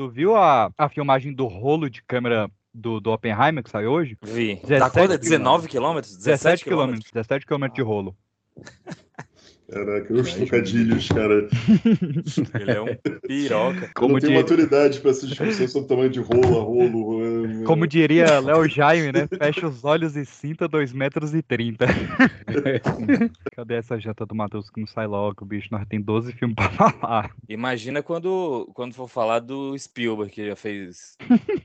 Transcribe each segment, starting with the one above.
Tu viu a, a filmagem do rolo de câmera do, do Oppenheimer que saiu hoje? Vi. 17 Dá quanto? 19 quilômetros? 17 quilômetros. 17 quilômetros de rolo. Caraca, os trocadilhos, cara. Ele é um piroca. Eu Como não tenho diria- maturidade pra essa discussão sobre o tamanho de rola, rolo. Como diria Léo Jaime, né? Fecha os olhos e sinta 2 metros e 30. Cadê essa janta do Matheus que não sai logo, bicho? Nós tem 12 filmes pra falar. Imagina quando, quando for falar do Spielberg, que já fez.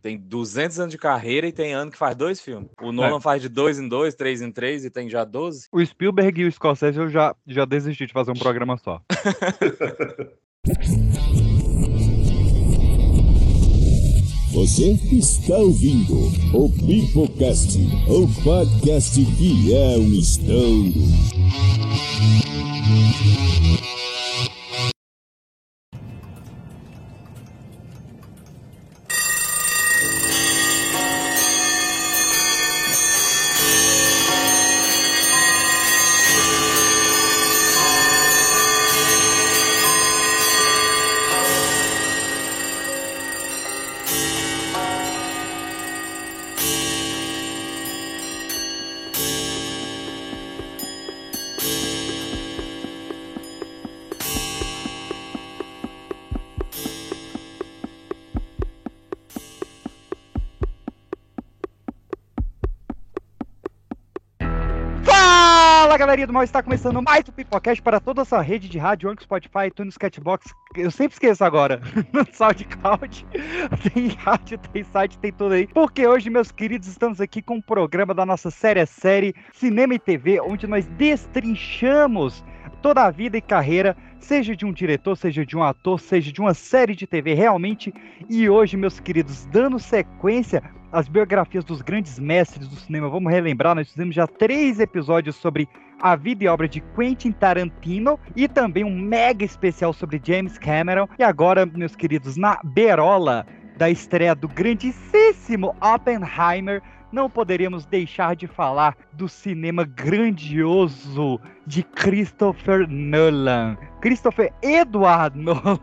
Tem 200 anos de carreira e tem ano que faz dois filmes. O Nolan faz de dois em dois, três em três e tem já 12. O Spielberg e o Scorsese eu já, já desisti de fazer um programa só. Você está ouvindo o Pipocast, o podcast que é um estouro. Galerinha do mal, está começando mais um Pipocast para toda essa rede de rádio, Anchor, Spotify, iTunes, Catbox. Eu sempre esqueço agora. No SoundCloud, tem rádio, tem site, tem tudo aí. Porque hoje, meus queridos, estamos aqui com um programa da nossa série a série Cinema e TV, onde nós destrinchamos toda a vida e carreira, seja de um diretor, seja de um ator, seja de uma série de TV realmente. E hoje, meus queridos, dando sequência às biografias dos grandes mestres do cinema, vamos relembrar, nós fizemos já três episódios sobre a vida e obra de Quentin Tarantino e também um mega especial sobre James Cameron. E agora, meus queridos, na berola da estreia do grandíssimo Oppenheimer, não poderíamos deixar de falar do cinema grandioso de Christopher Nolan. Christopher Edward Nolan.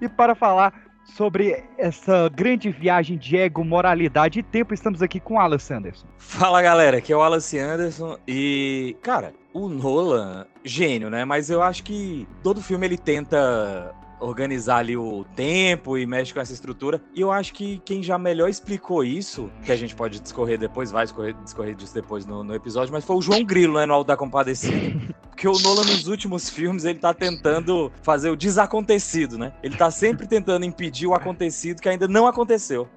E para falar sobre essa grande viagem de ego, moralidade e tempo, estamos aqui com Alan Sanderson. Fala galera, aqui é o Wallace Anderson e, cara, o Nolan, gênio, né? Mas eu acho que todo filme ele tenta organizar ali o tempo e mexe com essa estrutura. E eu acho que quem já melhor explicou isso, que a gente pode discorrer depois, vai discorrer, discorrer disso depois no, no episódio, mas foi o João Grilo, né, no Alto da Compadecida. Porque o Nolan nos últimos filmes, ele tá tentando fazer o desacontecido, né? Ele tá sempre tentando impedir o acontecido que ainda não aconteceu.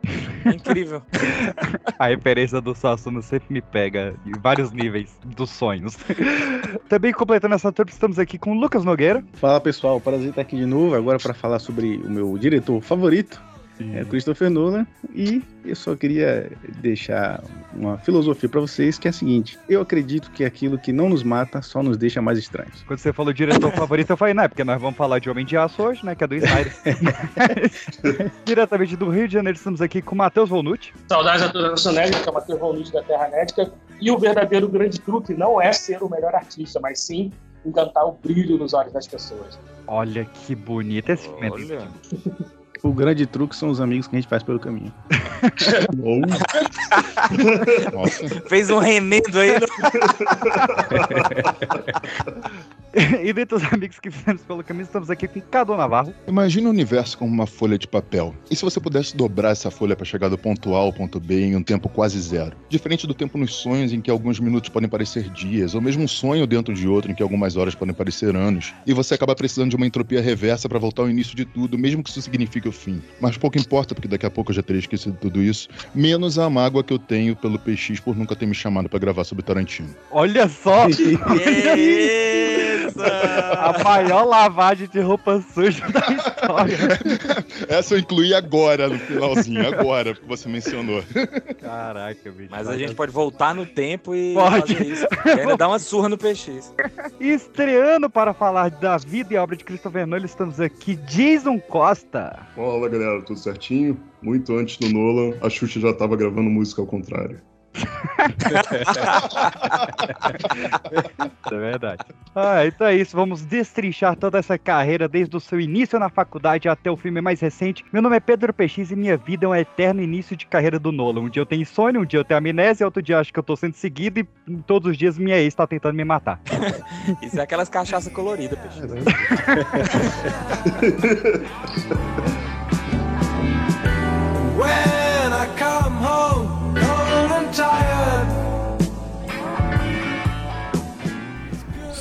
É incrível. A referência do Sassuno sempre me pega em vários níveis dos sonhos. Também completando essa turma, estamos aqui com o Lucas Nogueira. Fala pessoal, prazer estar aqui de novo, agora para falar sobre o meu diretor favorito, é Christopher Nolan, e eu só queria deixar uma filosofia para vocês que é a seguinte: eu acredito que aquilo que não nos mata só nos deixa mais estranhos. Quando você falou diretor favorito, eu falei, não, é porque nós vamos falar de Homem de Aço hoje, né? Que é do Snyder. Diretamente do Rio de Janeiro, estamos aqui com o Matheus Volnucci. Saudades da toda nação nerd, que é o Matheus Valnucci da Terra Nédica. E o verdadeiro grande truque não é ser o melhor artista, mas sim encantar o brilho nos olhos das pessoas. Olha que bonito esse filme. Olha. O grande truque são os amigos que a gente faz pelo caminho. Fez um remendo aí. no- e dentre os amigos que fizemos pelo caminho, estamos aqui com Cadu Navarro. Imagina o universo como uma folha de papel. E se você pudesse dobrar essa folha para chegar do ponto A ao ponto B em um tempo quase zero? Diferente do tempo nos sonhos, em que alguns minutos podem parecer dias, ou mesmo um sonho dentro de outro, em que algumas horas podem parecer anos. E você acaba precisando de uma entropia reversa para voltar ao início de tudo, mesmo que isso signifique o fim. Mas pouco importa, porque daqui a pouco eu já terei esquecido tudo isso, menos a mágoa que eu tenho pelo PX por nunca ter me chamado para gravar sobre Tarantino. Olha só! Beleza! A maior lavagem de roupa suja da história. Essa eu incluí agora, no finalzinho, agora, porque você mencionou. Caraca, bicho. Mas a gente pode voltar no tempo e Pode. fazer isso. E ainda dar uma surra no PX. E estreando para falar da vida e obra de Christopher Nolan, estamos aqui, Jason Costa. fala galera, tudo certinho? Muito antes do Nolan, a Xuxa já tava gravando música ao contrário. É verdade. Ah, então é isso. Vamos destrinchar toda essa carreira desde o seu início na faculdade até o filme mais recente. Meu nome é Pedro PX e minha vida é um eterno início de carreira do Nolan. Um dia eu tenho insônia, um dia eu tenho amnésia, outro dia eu acho que eu tô sendo seguido e todos os dias minha ex tá tentando me matar. Isso é aquelas cachaças coloridas, peixe. When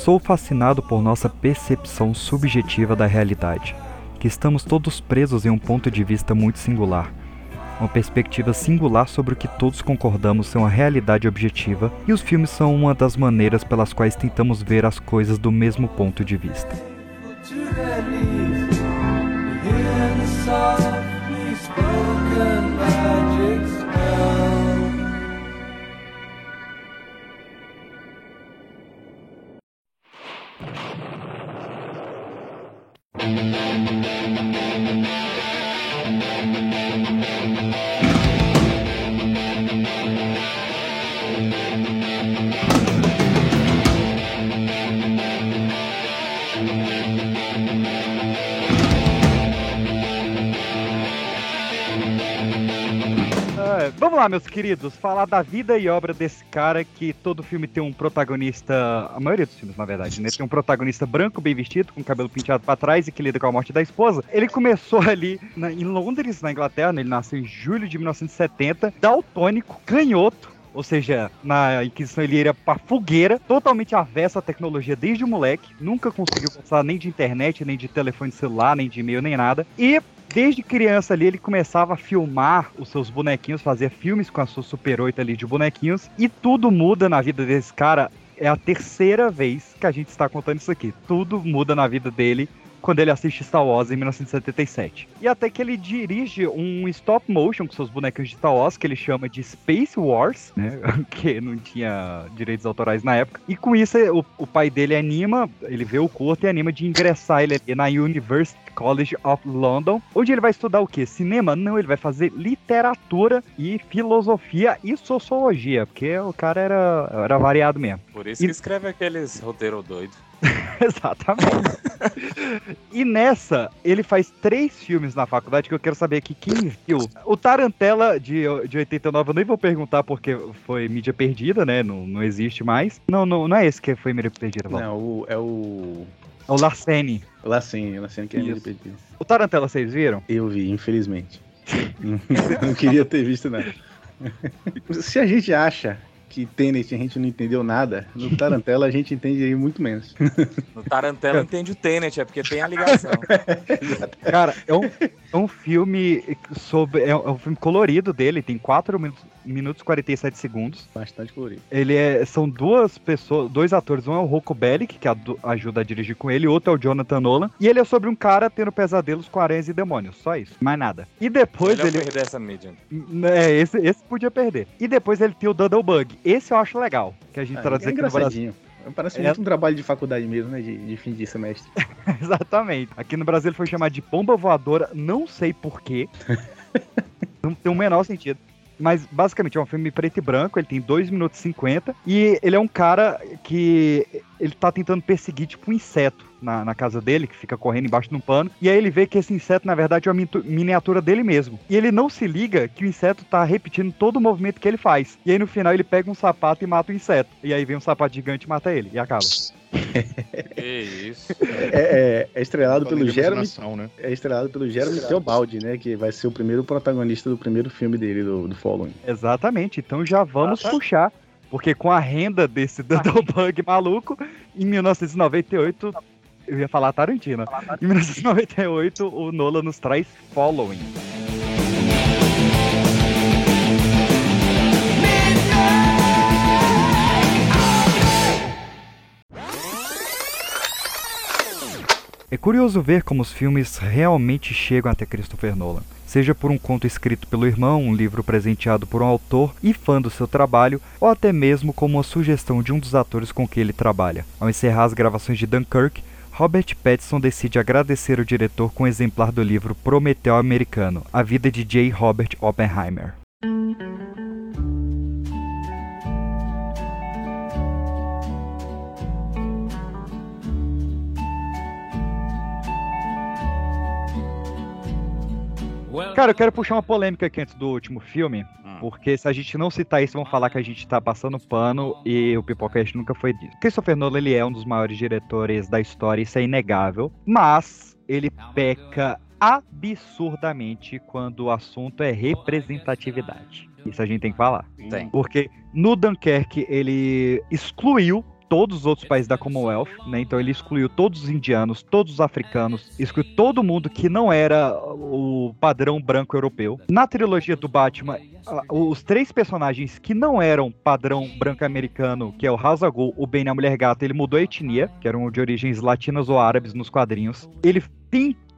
Sou fascinado por nossa percepção subjetiva da realidade, que estamos todos presos em um ponto de vista muito singular. Uma perspectiva singular sobre o que todos concordamos ser uma realidade objetiva, e os filmes são uma das maneiras pelas quais tentamos ver as coisas do mesmo ponto de vista. Vamos lá, meus queridos, falar da vida e obra desse cara que todo filme tem um protagonista, a maioria dos filmes, na verdade, né? Tem um protagonista branco, bem vestido, com cabelo penteado pra trás e que lida com a morte da esposa. Ele começou ali na- em Londres, na Inglaterra, né? ele nasceu em julho de 1970, daltônico, canhoto, ou seja, na Inquisição ele ia pra fogueira, totalmente avesso à tecnologia desde o moleque, nunca conseguiu gostar nem de internet, nem de telefone celular, nem de e-mail, nem nada. E desde criança ali ele começava a filmar os seus bonequinhos, fazer filmes com a sua Super 8 ali de bonequinhos, e tudo muda na vida desse cara. É a terceira vez que a gente está contando isso aqui. Tudo muda na vida dele quando ele assiste Star Wars em 1977. E até que ele dirige um stop motion com seus bonecos de Star Wars, que ele chama de Space Wars, né? que não tinha direitos autorais na época. E com isso, o, o pai dele anima, ele vê o curto e anima de ingressar ele na University College of London, onde ele vai estudar o quê? Cinema? Não, ele vai fazer literatura e filosofia e sociologia, porque o cara era, era variado mesmo. Por isso que escreve aqueles roteiros doidos. Exatamente. e nessa, ele faz três filmes na faculdade que eu quero saber aqui quem viu. O Tarantela de, de 89, eu nem vou perguntar porque foi mídia perdida, né? Não, não existe mais. Não, não, não é esse que foi mídia perdida, Val. Não, o- é o. É o Larcene. Lacene, Lacene que é ele pediu. O Tarantela, vocês viram? Eu vi, infelizmente. não queria ter visto, não. Se a gente acha que Tenet a gente não entendeu nada, no Tarantela a gente entende aí muito menos. No Tarantela entende o Tenet, é porque tem a ligação. Cara, é um, é um filme sobre. É um, é filme colorido dele, tem 4 minutos, minutos e 47 segundos. Bastante colorido. Ele é. São duas pessoas, dois atores. Um é o Rocco Bellic, que ajuda a dirigir com ele, e outro é o Jonathan Nolan. E ele é sobre um cara tendo pesadelos com aranhas e demônios. Só isso. Mais nada. E depois Melhor ele. perder essa mídia. É, esse, esse podia perder. E depois ele tem o Bug. Esse eu acho legal. Que a gente Ah, traduz é aqui no Brasil. Parece É. muito um trabalho de faculdade mesmo, né? De, de fim de semestre. Exatamente. Aqui no Brasil ele foi chamado de bomba voadora, não sei porquê. não tem o menor sentido. Mas basicamente é um filme preto e branco, ele tem 2 minutos e 50. E ele é um cara que ele tá tentando perseguir tipo um inseto na, na casa dele, que fica correndo embaixo de um pano. E aí ele vê que esse inseto, na verdade, é uma miniatura dele mesmo. E ele não se liga que o inseto tá repetindo todo o movimento que ele faz. E aí no final ele pega um sapato e mata o inseto. E aí vem um sapato gigante e mata ele. E acaba. Que isso. É, é- é estrelado pelo Jeremy né? é estrelado pelo Jeremy Teobaldi, né? Que vai ser o primeiro protagonista do primeiro filme dele, do, do Following. Exatamente, então já vamos puxar. Porque com a renda desse Doodlebug maluco, em 1998, eu ia falar Tarantino. Em 1998, o Nolan nos traz Following. É curioso ver como os filmes realmente chegam até Christopher Nolan. Seja por um conto escrito pelo irmão, um livro presenteado por um autor e fã do seu trabalho, ou até mesmo como uma sugestão de um dos atores com que ele trabalha. Ao encerrar as gravações de Dunkirk, Robert Pattinson decide agradecer o diretor com um exemplar do livro Prometeu Americano, A Vida de J. Robert Oppenheimer. Cara, eu quero puxar uma polêmica aqui antes do último filme, Hum. porque se a gente não citar isso, vão falar que a gente tá passando pano e o Pipocast nunca foi disso. Christopher Nolan, ele é um dos maiores diretores da história, isso é inegável, mas ele peca absurdamente quando o assunto é representatividade. Isso a gente tem que falar. Tem. Porque no Dunkirk ele excluiu todos os outros países da Commonwealth, né? Então ele excluiu todos os indianos, todos os africanos, excluiu todo mundo que não era o padrão branco europeu. Na trilogia do Batman, os três personagens que não eram padrão branco americano, que é o Ghul, o Bane e a Mulher Gata, ele mudou a etnia, que eram de origens latinas ou árabes nos quadrinhos. Ele pintou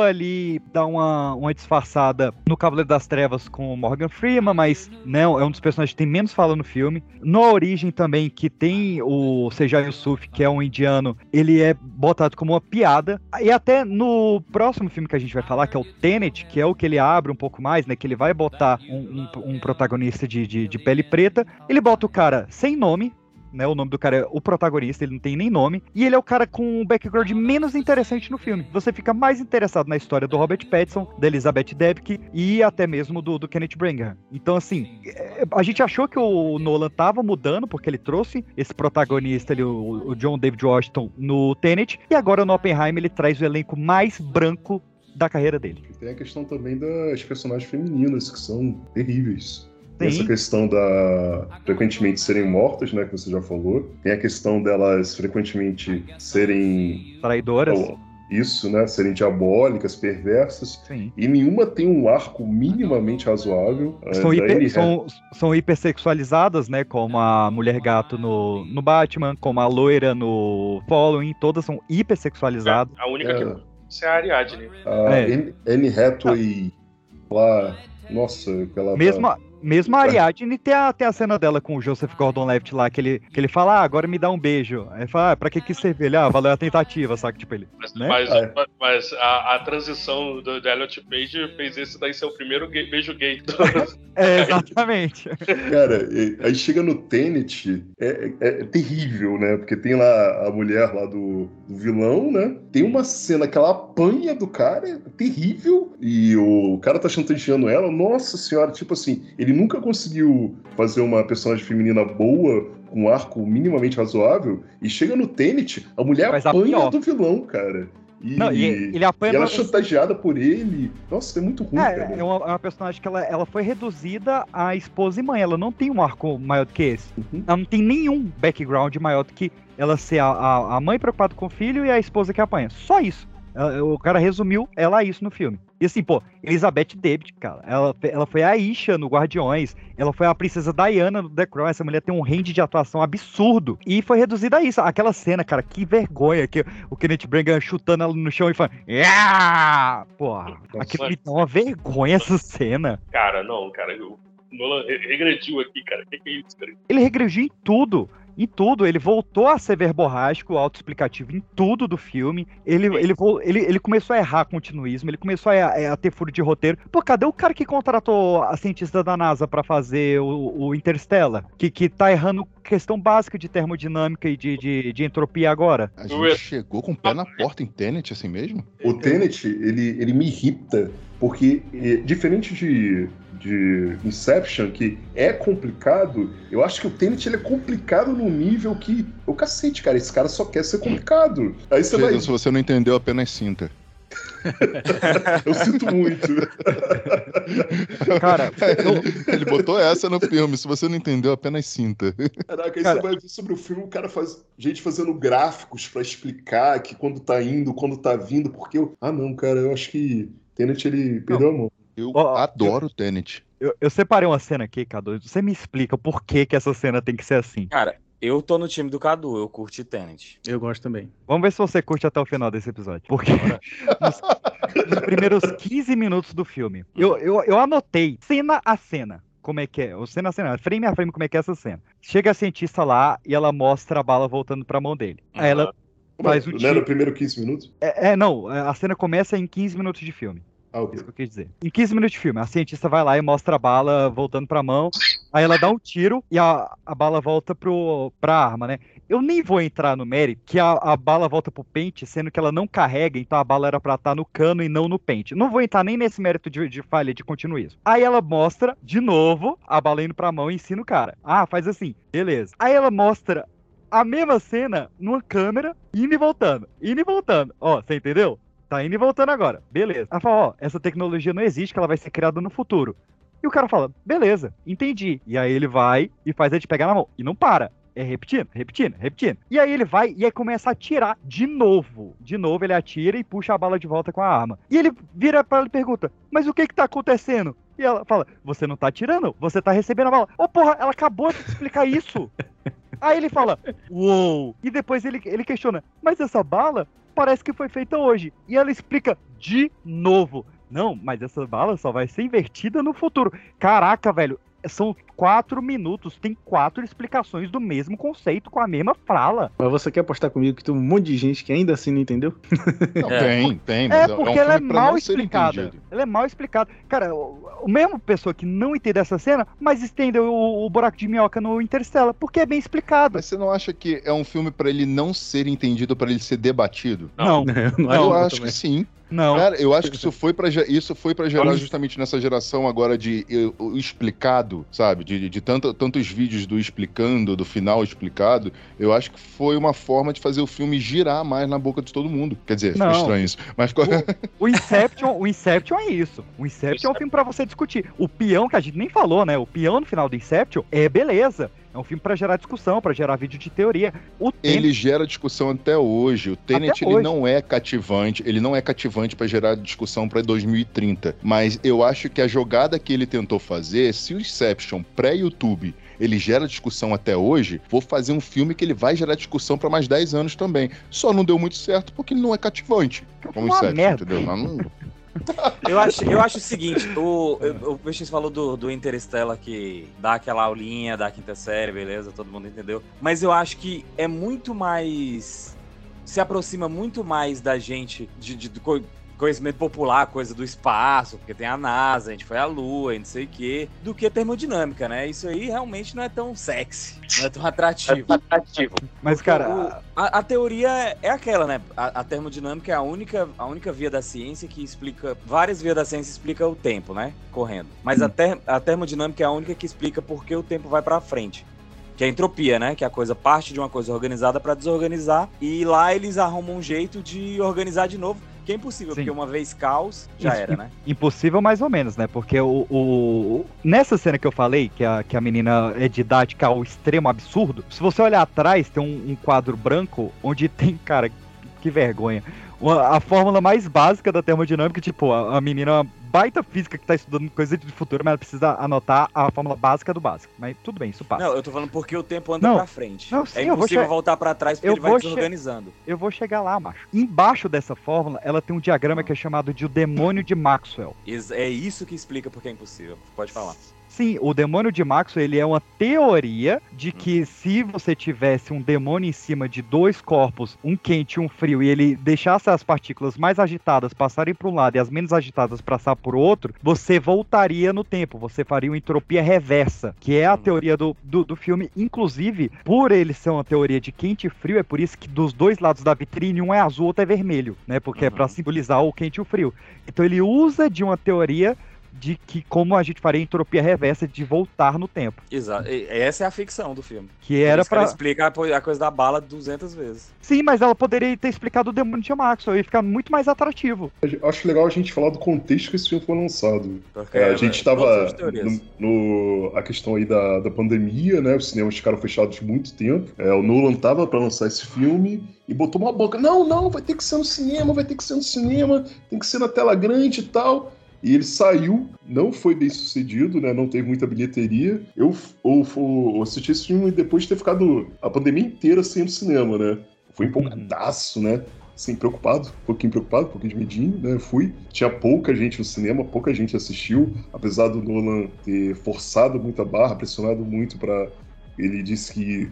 ali, dar uma, uma disfarçada no Cavaleiro das Trevas com o Morgan Freeman, mas não, é um dos personagens que tem menos fala no filme. No Origem também, que tem o Sejai Yusuf, que é um indiano, ele é botado como uma piada. E até no próximo filme que a gente vai falar, que é o Tenet, que é o que ele abre um pouco mais, né? Que ele vai botar um, um- um protagonista de, de, de pele preta. Ele bota o cara sem nome, né? O nome do cara é o protagonista, ele não tem nem nome. E ele é o cara com um background menos interessante no filme. Você fica mais interessado na história do Robert Pattinson, da Elizabeth Debicki e até mesmo do, do Kenneth Branagh. Então, assim, é, a gente achou que o Nolan tava mudando, porque ele trouxe esse protagonista ali, o, o John David Washington, no Tenet. E agora no Oppenheimer ele traz o elenco mais branco da carreira dele. E tem a questão também das personagens femininas, que são terríveis. Tem essa questão da frequentemente serem mortas, né, que você já falou. Tem a questão delas frequentemente serem Traidoras. oh, isso, né, serem diabólicas, perversas, Sim. e nenhuma tem um arco minimamente razoável. São, É, hiper, são, são hipersexualizadas, né? Como a Mulher Gato no, no Batman, como a loira no Following, todas são hipersexualizadas. A única É. que isso é a Ariadne. A É. Anne- Hathaway lá, nossa, aquela Mesmo, a- mesmo a Ariadne tem a, tem a cena dela com o Joseph Gordon-Levitt lá, que ele, que ele fala, ah, agora me dá um beijo. Aí ele fala, ah, pra que que serve? Ele, ah, valeu a tentativa, saca? Tipo, ele, Mas, Né? mas, É. mas a, a transição do, do Elliot Page fez esse daí ser o primeiro gay- beijo gay. do- é, exatamente. Cara, aí chega no Tenet, é, é- é terrível, né? Porque tem lá a mulher lá do, do vilão, né? Tem uma cena que ela apanha do cara, é terrível, e o cara tá chantageando ela. Nossa senhora, tipo assim, ele nunca conseguiu fazer uma personagem feminina boa, com um arco minimamente razoável, e chega no Tenet, a mulher a apanha pior. do vilão, cara. E, Não, e ele apanha e ela é chantageada por ele. Nossa, é muito ruim, É, cara. é uma, é uma personagem que ela, ela foi reduzida a esposa e mãe. Ela não tem um arco maior do que esse. Uhum. Ela não tem nenhum background maior do que ela ser a, a, a mãe preocupada com o filho e a esposa que apanha. Só isso. O cara resumiu ela a isso no filme. E assim, pô, Elizabeth Debit, cara, ela, ela foi a Isha no Guardiões, ela foi a princesa Diana no The Crown, essa mulher tem um range de atuação absurdo. E foi reduzida a isso. Aquela cena, cara, que vergonha, que o Kenneth Branagh chutando ela no chão e falando, yeah! Porra, aquilo me dá uma vergonha essa cena. Cara, não, cara. O Nolan re- regrediu aqui, cara. O que, que é isso, cara? Ele regrediu em tudo. Em tudo, ele voltou a ser verborrágico, autoexplicativo em tudo do filme. Ele, ele, ele, ele começou a errar continuismo, ele começou a, a ter furo de roteiro. Pô, cadê o cara que contratou a cientista da NASA pra fazer o, o Interstellar? Que, que tá errando questão básica de termodinâmica e de, de, de entropia agora. A gente chegou com o pé na porta em Tenet, assim mesmo? O Tenet, ele, ele me irrita, porque, eh, diferente de, de Inception, que é complicado, eu acho que o Tenet ele é complicado num nível que. O cacete, cara, esse cara só quer ser complicado. Aí você vai. Se você não entendeu, apenas sinta. Eu sinto muito. Cara, Ele botou essa no filme. Se você não entendeu, apenas sinta. Caraca, aí Cara- você vai ver sobre o filme, o cara faz. Gente fazendo gráficos pra explicar que quando tá indo, quando tá vindo, porque eu. Ah, não, cara, eu acho que Tenet ele perdeu a mão. Eu ó, adoro o Tenet. eu, eu separei uma cena aqui, Cadu. Você me explica por que, que essa cena tem que ser assim. Cara, eu tô no time do Cadu, eu curti Tenet. Eu gosto também. Vamos ver se você curte até o final desse episódio. Porque nos, nos primeiros 15 minutos do filme, eu, eu, eu anotei cena a cena. Como é que é? Ou cena a cena, frame a frame, como é que é essa cena. Chega a cientista lá e ela mostra a bala voltando pra mão dele. Aí ela. Faz o né, tiro. no primeiro 15 minutos? É, é, não, a cena começa em 15 minutos de filme. Ok. Isso que eu quis dizer. Em 15 minutos de filme, a cientista vai lá e mostra a bala voltando pra mão. Aí ela dá um tiro e a, a bala volta pro, pra arma, né? Eu nem vou entrar no mérito que a, a bala volta pro pente, sendo que ela não carrega, então a bala era pra estar no cano e não no pente. Não vou entrar nem nesse mérito de, de falha de continuismo. Aí ela mostra, de novo, a bala indo pra mão e ensina o cara. Ah, faz assim, beleza. Aí ela mostra a mesma cena numa câmera, indo e voltando, indo e voltando. Ó, você entendeu? Tá indo e voltando agora. Beleza. Ela fala, ó, essa tecnologia não existe, que ela vai ser criada no futuro. E o cara fala, beleza, entendi. E aí ele vai e faz a gente pegar na mão. E não para. É repetindo, repetindo, repetindo. E aí ele vai e aí começa a atirar de novo. De novo ele atira e puxa a bala de volta com a arma. E ele vira para ela e pergunta: Mas o que que tá acontecendo? E ela fala: Você não tá atirando, você tá recebendo a bala. Ô porra, ela acabou de te explicar isso. aí ele fala: Uou! E depois ele, ele questiona: Mas essa bala parece que foi feita hoje. E ela explica de novo. Não, mas essa bala só vai ser invertida no futuro. Caraca, velho. São quatro minutos, tem quatro explicações do mesmo conceito com a mesma fala. Mas você quer apostar comigo que tem um monte de gente que ainda assim não entendeu? Não, É. tem, tem. Mas É um porque ela é filme pra mal não ser explicada. Ela é mal explicada. Cara, o, o mesmo pessoa que não entende essa cena, mas entendeu o, o buraco de minhoca no Interstellar, porque é bem explicado. Mas você não acha que é um filme pra ele não ser entendido, pra ele ser debatido? Não, Eu não eu acho acho também. que sim. Não. Cara, eu acho que isso foi para isso foi para gerar justamente nessa geração agora de o explicado, sabe? De, de tanto, tantos vídeos do explicando, do final explicado. Eu acho que foi uma forma de fazer o filme girar mais na boca de todo mundo. Quer dizer, ficou Não. estranho isso. Mas ficou... O Inception, o Inception é isso. O Inception é um filme pra você discutir. O peão, que a gente nem falou, né? O peão no final do Inception é beleza. É um filme pra gerar discussão, pra gerar vídeo de teoria. O Tenet, ele gera discussão até hoje. O Tenet Até ele hoje. não é cativante, ele não é cativante para gerar discussão para 2030. Mas eu acho que a jogada que ele tentou fazer, se o Inception pré-YouTube ele gera discussão até hoje, vou fazer um filme que ele vai gerar discussão para mais 10 anos também. Só não deu muito certo porque ele não é cativante. Como uma Inception, merda. entendeu? Não- Eu acho, eu acho o seguinte, o, o, Peixes falou do, do Interstellar que dá aquela aulinha da quinta série, beleza, todo mundo entendeu. Mas eu acho que é muito mais. Se aproxima muito mais da gente, de, de- co- conhecimento popular, coisa do espaço, porque tem a NASA, a gente foi à Lua e não sei o quê, do que termodinâmica, né? Isso aí realmente não é tão sexy, não é tão atrativo. Atrativo. Mas, cara, O- a, a teoria é aquela, né? A, a termodinâmica é a única, a única via da ciência que explica. Várias vias da ciência explicam o tempo, né? Correndo. Mas a, ter, a termodinâmica é a única que explica por que o tempo vai pra frente. Que é a entropia, né? Que a coisa parte de uma coisa organizada pra desorganizar. E lá eles arrumam um jeito de organizar de novo. Que é impossível, Sim. porque uma vez caos, já Isso, era, né? impossível mais ou menos, né? Porque o, o- nessa cena que eu falei, que a, que a menina é didática ao extremo absurdo, se você olhar atrás, tem um, um quadro branco onde tem, cara, que vergonha. Uma- a fórmula mais básica da termodinâmica, tipo, a, a menina baita física que tá estudando coisa de futuro, mas ela precisa anotar a fórmula básica do básico. Mas tudo bem, isso passa. Não, eu tô falando porque o tempo anda Não. pra frente. Não, sim, é eu vou impossível che- voltar pra trás porque eu ele vai che- desorganizando. Eu vou chegar lá, macho. Embaixo dessa fórmula, ela tem um diagrama que é chamado de o demônio de Maxwell. É isso que explica porque é impossível. Pode falar. Sim, o demônio de Maxwell ele é uma teoria de que se você tivesse um demônio em cima de dois corpos, um quente e um frio, e ele deixasse as partículas mais agitadas passarem para um lado e as menos agitadas passar por outro, você voltaria no tempo, você faria uma entropia reversa, que é a Hum. teoria do, do, do filme. Inclusive, por ele ser uma teoria de quente e frio, é por isso que dos dois lados da vitrine um é azul, outro é vermelho, né? Porque é para Uhum. simbolizar o quente e o frio. Então ele usa de uma teoria de que como a gente faria entropia reversa de voltar no tempo, Exato. E- Essa é a ficção do filme. que era para explica a coisa da bala 200 vezes. Sim, mas ela poderia ter explicado o demônio de Maxwell e ficar muito mais atrativo. Eu Acho legal a gente falar do contexto que esse filme foi lançado. Porque É, a gente todas estava teorias. no, no- a questão aí da, da pandemia, né? Os cinemas ficaram fechados muito tempo. É, o Nolan tava para lançar esse filme e botou uma boca. Não, não, vai ter que ser no cinema, vai ter que ser no cinema, tem que ser na tela grande e tal. E ele saiu, não foi bem sucedido, né? Não teve muita bilheteria. Eu, eu, eu assisti esse filme depois de ter ficado a pandemia inteira sem ir no cinema, né? Fui empolgadaço, né? Assim, preocupado, um pouquinho preocupado, um pouquinho de medinho, né? Fui. Tinha pouca gente no cinema, pouca gente assistiu, apesar do Nolan ter forçado muita barra, pressionado muito para Ele disse que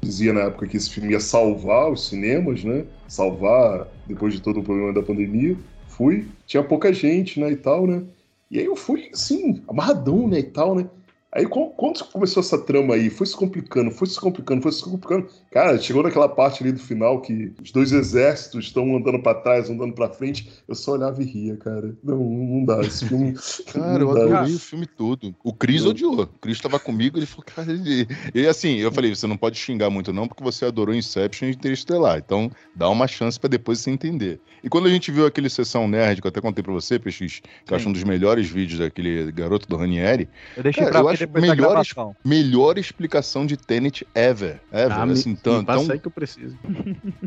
dizia na época que esse filme ia salvar os cinemas, né? Salvar depois de todo o problema da pandemia. Fui, tinha pouca gente, né? E tal, né? E aí eu fui, assim, amarradão, né? E tal, né? Aí qu- quando começou essa trama aí, foi se complicando, foi se complicando, foi se complicando. Cara, chegou naquela parte ali do final que os dois exércitos estão andando pra trás, andando pra frente. Eu só olhava e ria, cara. Não, não dá. Esse filme. Cara, eu adorei o filme todo. O Cris odiou. O Cris tava comigo, ele falou, cara, ele... E assim, eu falei, você não pode xingar muito não, porque você adorou Inception e Interestelar. Então, dá uma chance pra depois você entender. E quando a gente viu aquele Sessão Nerd, que eu até contei pra você, PX, que eu acho Sim. um dos melhores vídeos daquele garoto do Ranieri, Eu deixei Cara, pra eu depois da melhores- gravação. melhor explicação de Tenet ever. Ever, Ah, me- assim, me tanto. passa Então, aí que eu preciso.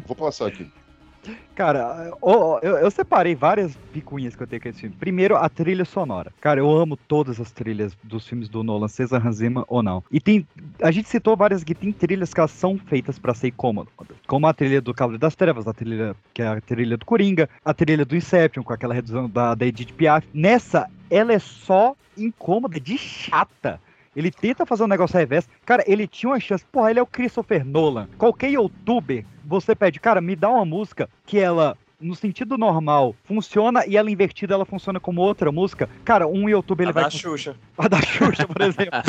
vou passar aqui. Cara, ó, eu, eu separei várias picuinhas que eu tenho com esse filme. Primeiro, a trilha sonora. Cara, eu amo todas as trilhas dos filmes do Nolan, seja Hans Zimmer ou não. E tem. A gente citou várias que tem trilhas que elas são feitas pra ser incômodas. Como a trilha do Cavaleiro das Trevas, a trilha que é a trilha do Coringa, a trilha do Inception, com aquela redução da, da Edith Piaf. Nessa, ela é só incômoda, de chata. Ele tenta fazer um negócio reverso. Cara, ele tinha uma chance. Porra, ele é o Christopher Nolan. Qualquer youtuber, você pede, cara, me dá uma música que ela, no sentido normal, funciona e ela invertida, ela funciona como outra música. Cara, um youtuber ele A vai. da Xuxa. A da Xuxa, por exemplo.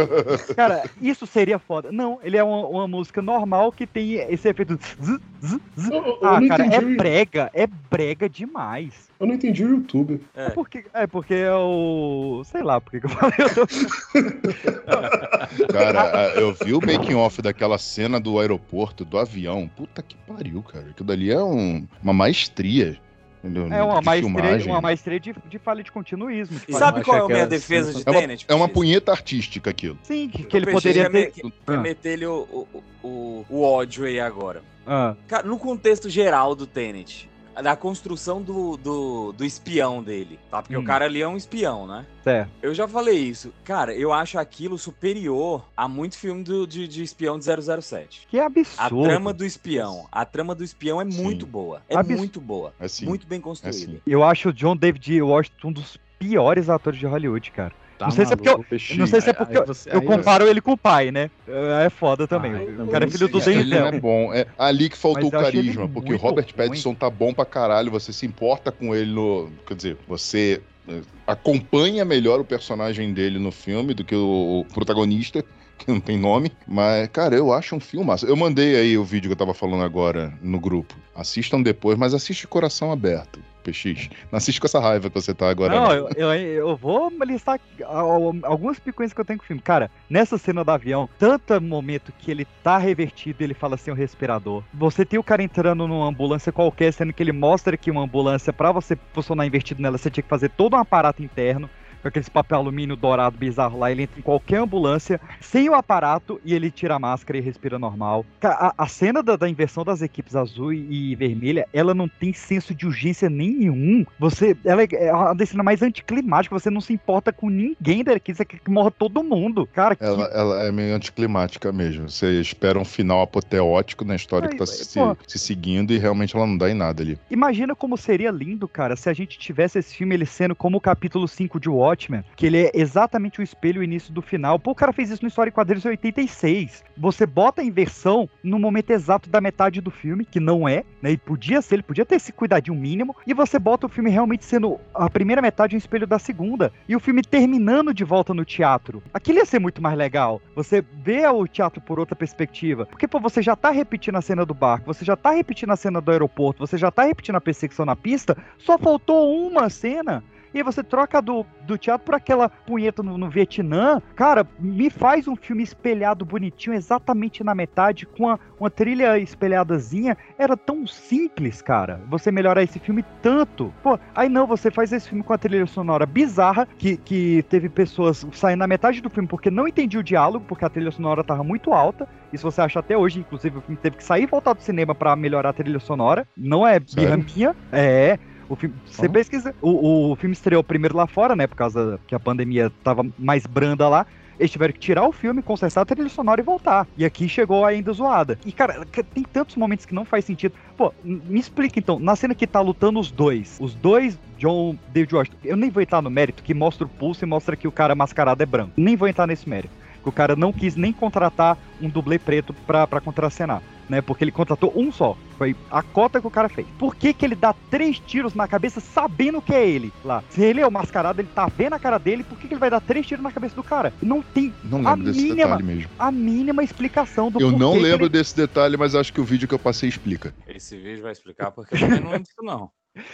Cara, isso seria foda. Não, ele é uma, uma música normal que tem esse efeito. zzz, zzz, zzz. Eu, eu Ah, cara, é brega, é brega demais. Eu não entendi o YouTube. É. É porque é, porque é o. Sei lá porque que eu falei. Cara, eu vi o making off daquela cena do aeroporto, do avião. Puta que pariu, cara. Aquilo dali é um- uma maestria. entendeu? É uma De maestria, uma maestria de, de falha de continuismo. de Sabe qual é a minha defesa de É uma, Tenet? é uma PX? punheta artística aquilo. Sim, que, que ele poderia ter. que- Ah. o, o, o, o ódio aí agora. Ah, Cara, no contexto geral do Tenet, da construção do, do, do espião dele, tá? Porque Hum. o cara ali é um espião, né? certo. Eu já falei isso. Cara, eu acho aquilo superior a muito filme do- de, de espião de 007. Que é A absurdo. trama do espião. A trama do espião é muito boa. É Abs- muito boa. Assim, muito bem construída. assim. Eu acho o John David Washington um dos piores atores de Hollywood, cara. Tá Não sei se é porque eu- não sei se é Aí- porque aí você- Eu aí comparo ele com o pai, né? É foda também. Ai, o cara é filho do sei. Ele Denzel. é bom. É ali que faltou o carisma, porque muito Robert ruim. Pattinson tá bom pra caralho, você se importa com ele no. Quer dizer, você eh, acompanha melhor o personagem dele no filme do que o, o protagonista, que não tem nome. Mas, cara, eu acho um filme massa. Eu mandei aí o vídeo que eu tava falando agora no grupo. Assistam depois, mas assiste coração aberto. PX. Não assiste com essa raiva que você tá agora. Não, não. eu, eu, eu vou listar algumas picuinhas que eu tenho com o filme. Cara, nessa cena do avião, tanto momento que ele tá revertido ele fala assim, o respirador. Você tem o cara entrando numa ambulância qualquer, sendo que ele mostra que uma ambulância, pra você funcionar invertido nela, você tinha que fazer todo um aparato interno. Com aqueles papel alumínio dourado bizarro lá, ele entra em qualquer ambulância, sem o aparato, e ele tira a máscara e respira normal. A, a cena da, da inversão das equipes azul e, e vermelha, ela não tem senso de urgência nenhum. Você, ela é, é uma das cenas mais anticlimáticas, você não se importa com ninguém daqui, você quer que morra todo mundo. Cara, que Ela, ela é meio anticlimática mesmo. Você espera um final apoteótico na história Ai, que tá se, se seguindo e realmente ela não dá em nada ali. Imagina como seria lindo, cara, se a gente tivesse esse filme ele sendo como o capítulo 5 de Watchmen, que ele é exatamente o espelho o início do final. Pô, o cara fez isso no História em Quadrinhos em 86. Você bota a inversão no momento exato da metade do filme, que não é, né? E podia ser, ele podia ter esse cuidadinho mínimo, e você bota o filme realmente sendo a primeira metade um espelho da segunda, e o filme terminando de volta no teatro. Aquilo ia ser muito mais legal. Você vê o teatro por outra perspectiva. Porque, pô, você já tá repetindo a cena do barco, você já tá repetindo a cena do aeroporto, você já tá repetindo a perseguição na pista, só faltou uma cena. E aí você troca do, do teatro por aquela punheta no, no Vietnã. Cara, me faz um filme espelhado bonitinho, exatamente na metade, com uma, uma trilha espelhadazinha. Era tão simples, cara. Você melhorar esse filme tanto. Pô, aí não, você faz esse filme com a trilha sonora bizarra, que, que teve pessoas saindo na metade do filme porque não entendiam o diálogo, porque a trilha sonora tava muito alta. Isso você acha até hoje, inclusive o filme teve que sair e voltar do cinema pra melhorar a trilha sonora. Não é birra minha, é. O filme, você Ah. pesquisa. O, o filme estreou primeiro lá fora, né? Por causa que a pandemia tava mais branda lá. Eles tiveram que tirar o filme, consertar a trilha sonora e voltar. E aqui chegou ainda zoada. E, cara, tem tantos momentos que não faz sentido. Pô, me explica então, na cena que tá lutando os dois, os dois, John David Washington, eu nem vou entrar no mérito, que mostra o pulso e mostra que o cara mascarado é branco. Nem vou entrar nesse mérito. Que o cara não quis nem contratar um dublê preto pra, pra contracenar. Né? Porque ele contratou um só. Foi a cota que o cara fez. Por que, que ele dá três tiros na cabeça sabendo que é ele lá? Se ele é o mascarado, ele tá vendo a cara dele, por que, que ele vai dar três tiros na cabeça do cara? Não tem Não a lembro desse mínima, detalhe mesmo. a mínima explicação do Eu não lembro ele- desse detalhe, mas acho que o vídeo que eu passei explica. Esse vídeo vai explicar porque eu não lembro disso, não.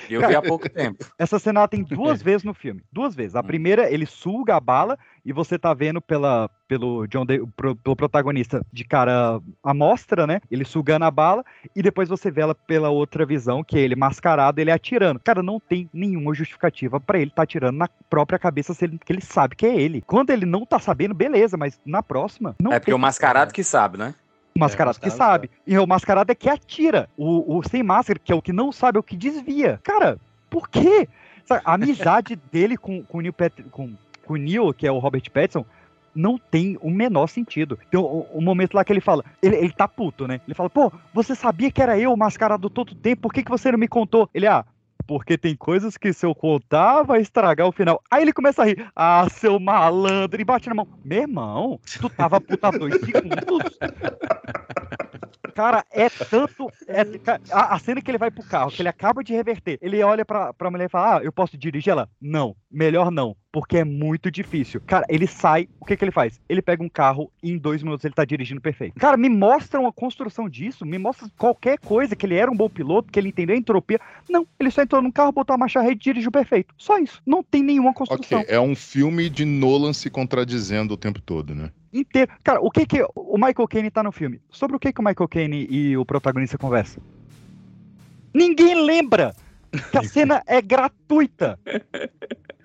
Eu vi Cara, há pouco tempo. Essa cena tem duas vezes no filme. Duas vezes. A Hum. primeira, ele suga a bala e você tá vendo pela, pelo John Day- pro- pelo protagonista de cara à mostra, né? Ele sugando a bala e depois você vê ela pela outra visão, que é ele mascarado, ele atirando. Cara, não tem nenhuma justificativa pra ele tá atirando na própria cabeça se ele, que ele sabe que é ele. Quando ele não tá sabendo, beleza, mas na próxima, não É porque o mascarado que sabe, né? O mascarado É, que sabe. E o mascarado é que atira. O, o sem máscara, que é o que não sabe, é o que desvia. Cara, por quê? Sabe, a amizade dele com, com o Neil Pat- com, com o Neil, que é o Robert Pattinson, não tem o menor sentido. Tem um, um momento lá que ele fala, ele, ele tá puto, né? Ele fala, pô, você sabia que era eu o mascarado todo o tempo, por que, que você não me contou? Ele, ah, porque tem coisas que se eu contar vai estragar o final. Aí ele começa a rir, ah, seu malandro, e bate na mão. Meu irmão, tu tava puta dois segundos. Cara, é tanto. é- a, a cena que ele vai pro carro, que ele acaba de reverter, ele olha pra, pra mulher e fala: Ah, eu posso dirigir ela? Não, melhor não, porque é muito difícil. Cara, ele sai, o que que ele faz? Ele pega um carro e em dois minutos ele tá dirigindo perfeito. Cara, me mostra uma construção disso, me mostra qualquer coisa, que ele era um bom piloto, que ele entendeu a entropia. Não, ele só entrou num carro, botou a marcha ré e dirigiu perfeito. Só isso. Não tem nenhuma construção Ok, é um filme de Nolan se contradizendo o tempo todo, né? Inteiro. Cara, o que que o Michael Caine tá no filme? Sobre o que que o Michael Caine e o protagonista conversam? Ninguém lembra que a cena é gratuita.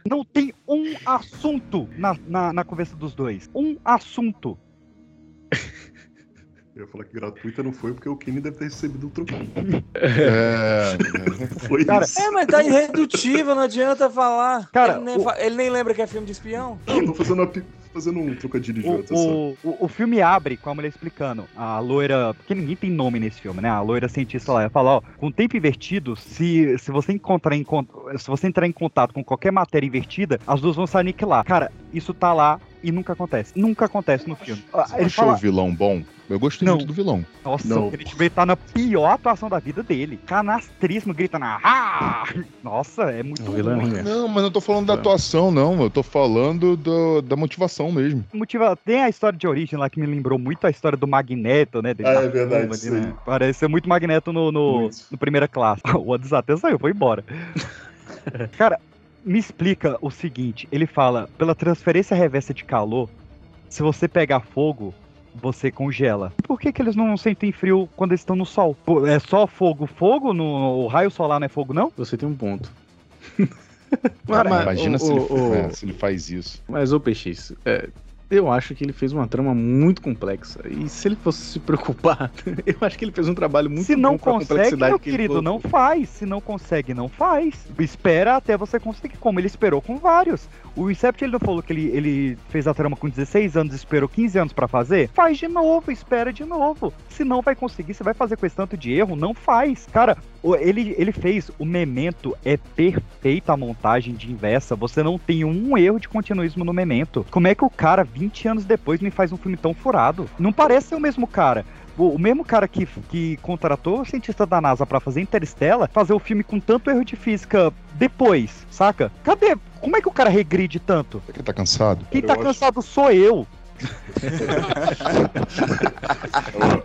Não tem um assunto na, na, na conversa dos dois. Um assunto. Eu ia falar que gratuita não foi porque o Kenny deve ter recebido um troquinho. É, Foi Cara, isso. É, mas tá irredutível, não adianta falar. Cara, ele nem, o- fa- ele nem lembra que é filme de espião. Não, eu tô fazendo, uma pi- fazendo um trocadilho idiota, só. O, o, o filme abre com a mulher explicando. A loira. Porque ninguém tem nome nesse filme, né? A loira cientista lá. Ela fala: ó, com o tempo invertido, se, se você encontrar em, con- se você entrar em contato com qualquer matéria invertida, as duas vão se aniquilar. Cara, isso tá lá e nunca acontece. Nunca acontece no filme. Você Ele achou fala, o vilão bom? Eu gostei Não. muito do vilão. nossa, Não. o Branagh tá na pior atuação da vida dele. Canastríssimo, gritando. Ah! Nossa, é muito O vilão é ruim. né? Não, mas não tô falando da Não. atuação, não. Eu tô falando do- da motivação mesmo. Motiva... Tem a história de origem lá que me lembrou muito a história do Magneto, né? Ah, é verdade, ali, aí. né? Parece ser muito Magneto no, no, no primeira classe. O WhatsApp até saiu, foi embora. Cara, me explica o seguinte: ele fala, pela transferência reversa de calor, se você pegar fogo, você congela. Por que, que eles não sentem frio quando eles estão no sol? É só fogo? Fogo? No, o raio solar não é fogo, não? Você tem um ponto. Cara, Mas, Imagina o- se, ele, o- é, se ele faz isso. Mas, ô PX, é, eu acho que ele fez uma trama muito complexa. E se ele fosse se preocupar, eu acho que ele fez um trabalho muito Se não bom consegue, complexidade meu que querido, colocou. não faz. Se não consegue, não faz. Espera até você conseguir, como ele esperou com vários. O Incept, ele não falou que ele, ele fez a trama com 16 anos e esperou 15 anos pra fazer? Faz de novo, espera de novo. Se não vai conseguir, você vai fazer com esse tanto de erro? Não faz. Cara, ele, ele fez, o Memento é perfeita a montagem de inversa. Você não tem um erro de continuismo no Memento. Como é que o cara, 20 anos depois, me faz um filme tão furado? Não parece ser o mesmo cara. O, o mesmo cara que, que contratou o cientista da NASA pra fazer Interstellar, fazer o filme com tanto erro de física depois, saca? Cadê? Como é que o cara regride tanto? Será que ele tá cansado? Quem Cara, tá eu acho- cansado sou eu.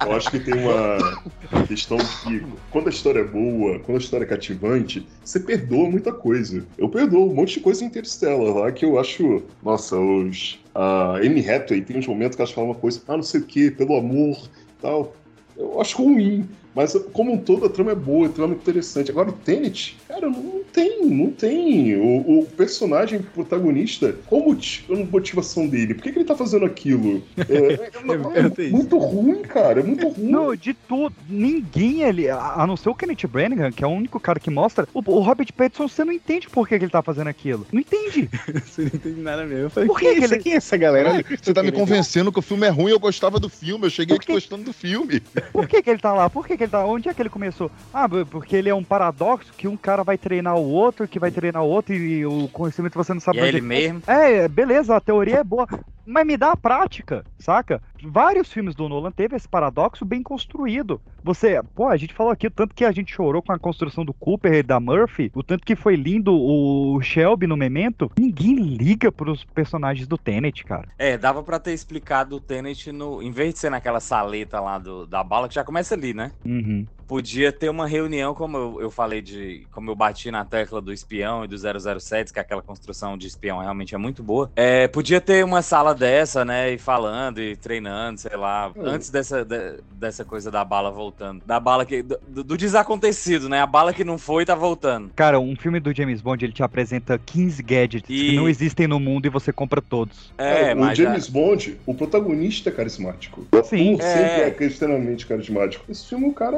Eu, acho que tem uma questão que quando a história é boa, quando a história é cativante, você perdoa muita coisa. Eu perdoo um monte de coisa Interstellar lá que eu acho. Nossa, os. A Anne Hathaway tem uns momentos que elas falam uma coisa, ah, não sei o que, pelo amor tal. Eu acho ruim. Mas como um todo, a trama é boa, a trama é interessante. Agora o Tenet, cara, não tem, não tem. O, o personagem protagonista, qual a motivação dele? Por que, que ele tá fazendo aquilo? É, é- é isso. muito ruim, cara. É muito ruim. Não, de tudo, ninguém ali, a não ser o Kenneth Branagh, que é o único cara que mostra, o, o Robert Pattinson, você não entende por que, que ele tá fazendo aquilo. Não entende. Você não entende nada mesmo. Eu falei, Por que que é essa- ele- quem é essa galera? ali? Você tá me convencendo que o filme é ruim, eu gostava do filme, eu cheguei aqui gostando do filme. Por que, que ele tá lá? Por que, que ele tá Onde é que ele começou? Ah, porque ele é um paradoxo que um cara vai treinar o outro, que vai treinar o outro e o conhecimento você não sabe E é ele mesmo. É, beleza, a teoria é boa. Mas me dá a prática, saca? vários filmes do Nolan teve esse paradoxo bem construído. Você, pô, a gente falou aqui o tanto que a gente chorou com a construção do Cooper e da Murphy, o tanto que foi lindo o Shelby no Memento. Ninguém liga pros personagens do Tenet, cara. É, dava pra ter explicado o Tenet no. Em vez de ser naquela saleta lá do, da bala, que já começa ali, né? Uhum. Podia ter uma reunião, como eu, eu falei de. Como eu bati na tecla do espião e do 007, que aquela construção de espião realmente é muito boa. É, podia ter uma sala dessa, né? E falando e treinando, sei lá. Hum. Antes dessa, de- dessa coisa da bala voltando. Da bala que. Do, do desacontecido, né? A bala que não foi tá voltando. Cara, um filme do James Bond, ele te apresenta 15 gadgets que E- não existem no mundo e você compra todos. É, o mas. James Bond, o protagonista é carismático. O Sim. ator sempre É. é extremamente carismático. Esse filme, o cara.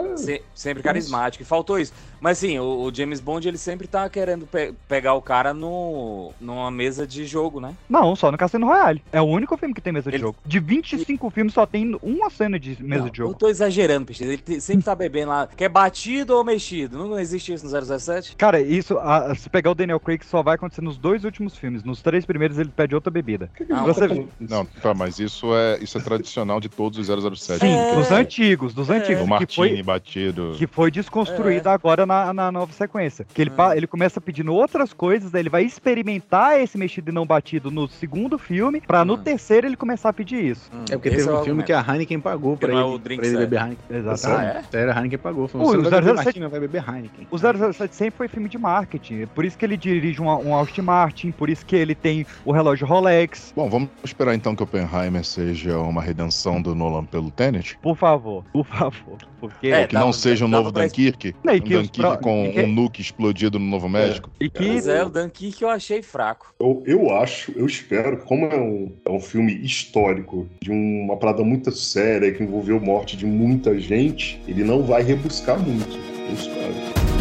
Se- sempre carismático. E faltou isso. Mas assim, o, o James Bond, ele sempre tá querendo pe- pegar o cara no, numa mesa de jogo, né? Não, só no Cassino Royale. É o único filme que tem mesa de Ele- jogo. De 25 filmes, só tem uma cena de mesa Não, de jogo. Eu tô exagerando, Peixe. Ele te- sempre tá bebendo lá. Quer batido ou mexido? Não existe isso no 017? Cara, isso, a- se pegar o Daniel Craig, só vai acontecer nos dois últimos filmes. Nos três primeiros, ele pede outra bebida. Não, ele você- tá? Não, tá, mas isso é, isso é tradicional de todos os 007. Sim, É. dos antigos, dos É. antigos. O que Martini foi, batido. Que foi desconstruído agora na, na nova sequência. Que ele, Hum. ele começa pedindo outras coisas, aí ele vai experimentar esse mexido e não batido no segundo filme, pra no Hum. terceiro ele começar a pedir isso. Hum, É porque esse teve o um filme argumento. que a Heineken pagou pra é ele, o drink pra ele beber Heineken. Exatamente. Ah, é? Sério, a Heineken pagou. Falou, o vai beber 007 Martini, vai beber Heineken. O 007 sempre foi filme de marketing, por isso que ele dirige um, um Austin Martin, por isso que ele tem o relógio Rolex. Bom, vamos esperar então que Oppenheimer seja uma redenção do Nolan pelo Tenet? Por favor, por favor. Porque. É, que não seja um dava novo Dunkirk? Não, Um que Dunkirk pro- com um nuke explodido no Novo México? E que. Pois é, o Dunkirk eu achei fraco. Eu, eu acho, eu espero, como é um, é um filme histórico, de uma parada muito séria, que envolveu morte de muita gente, ele não vai rebuscar muito. Eu espero.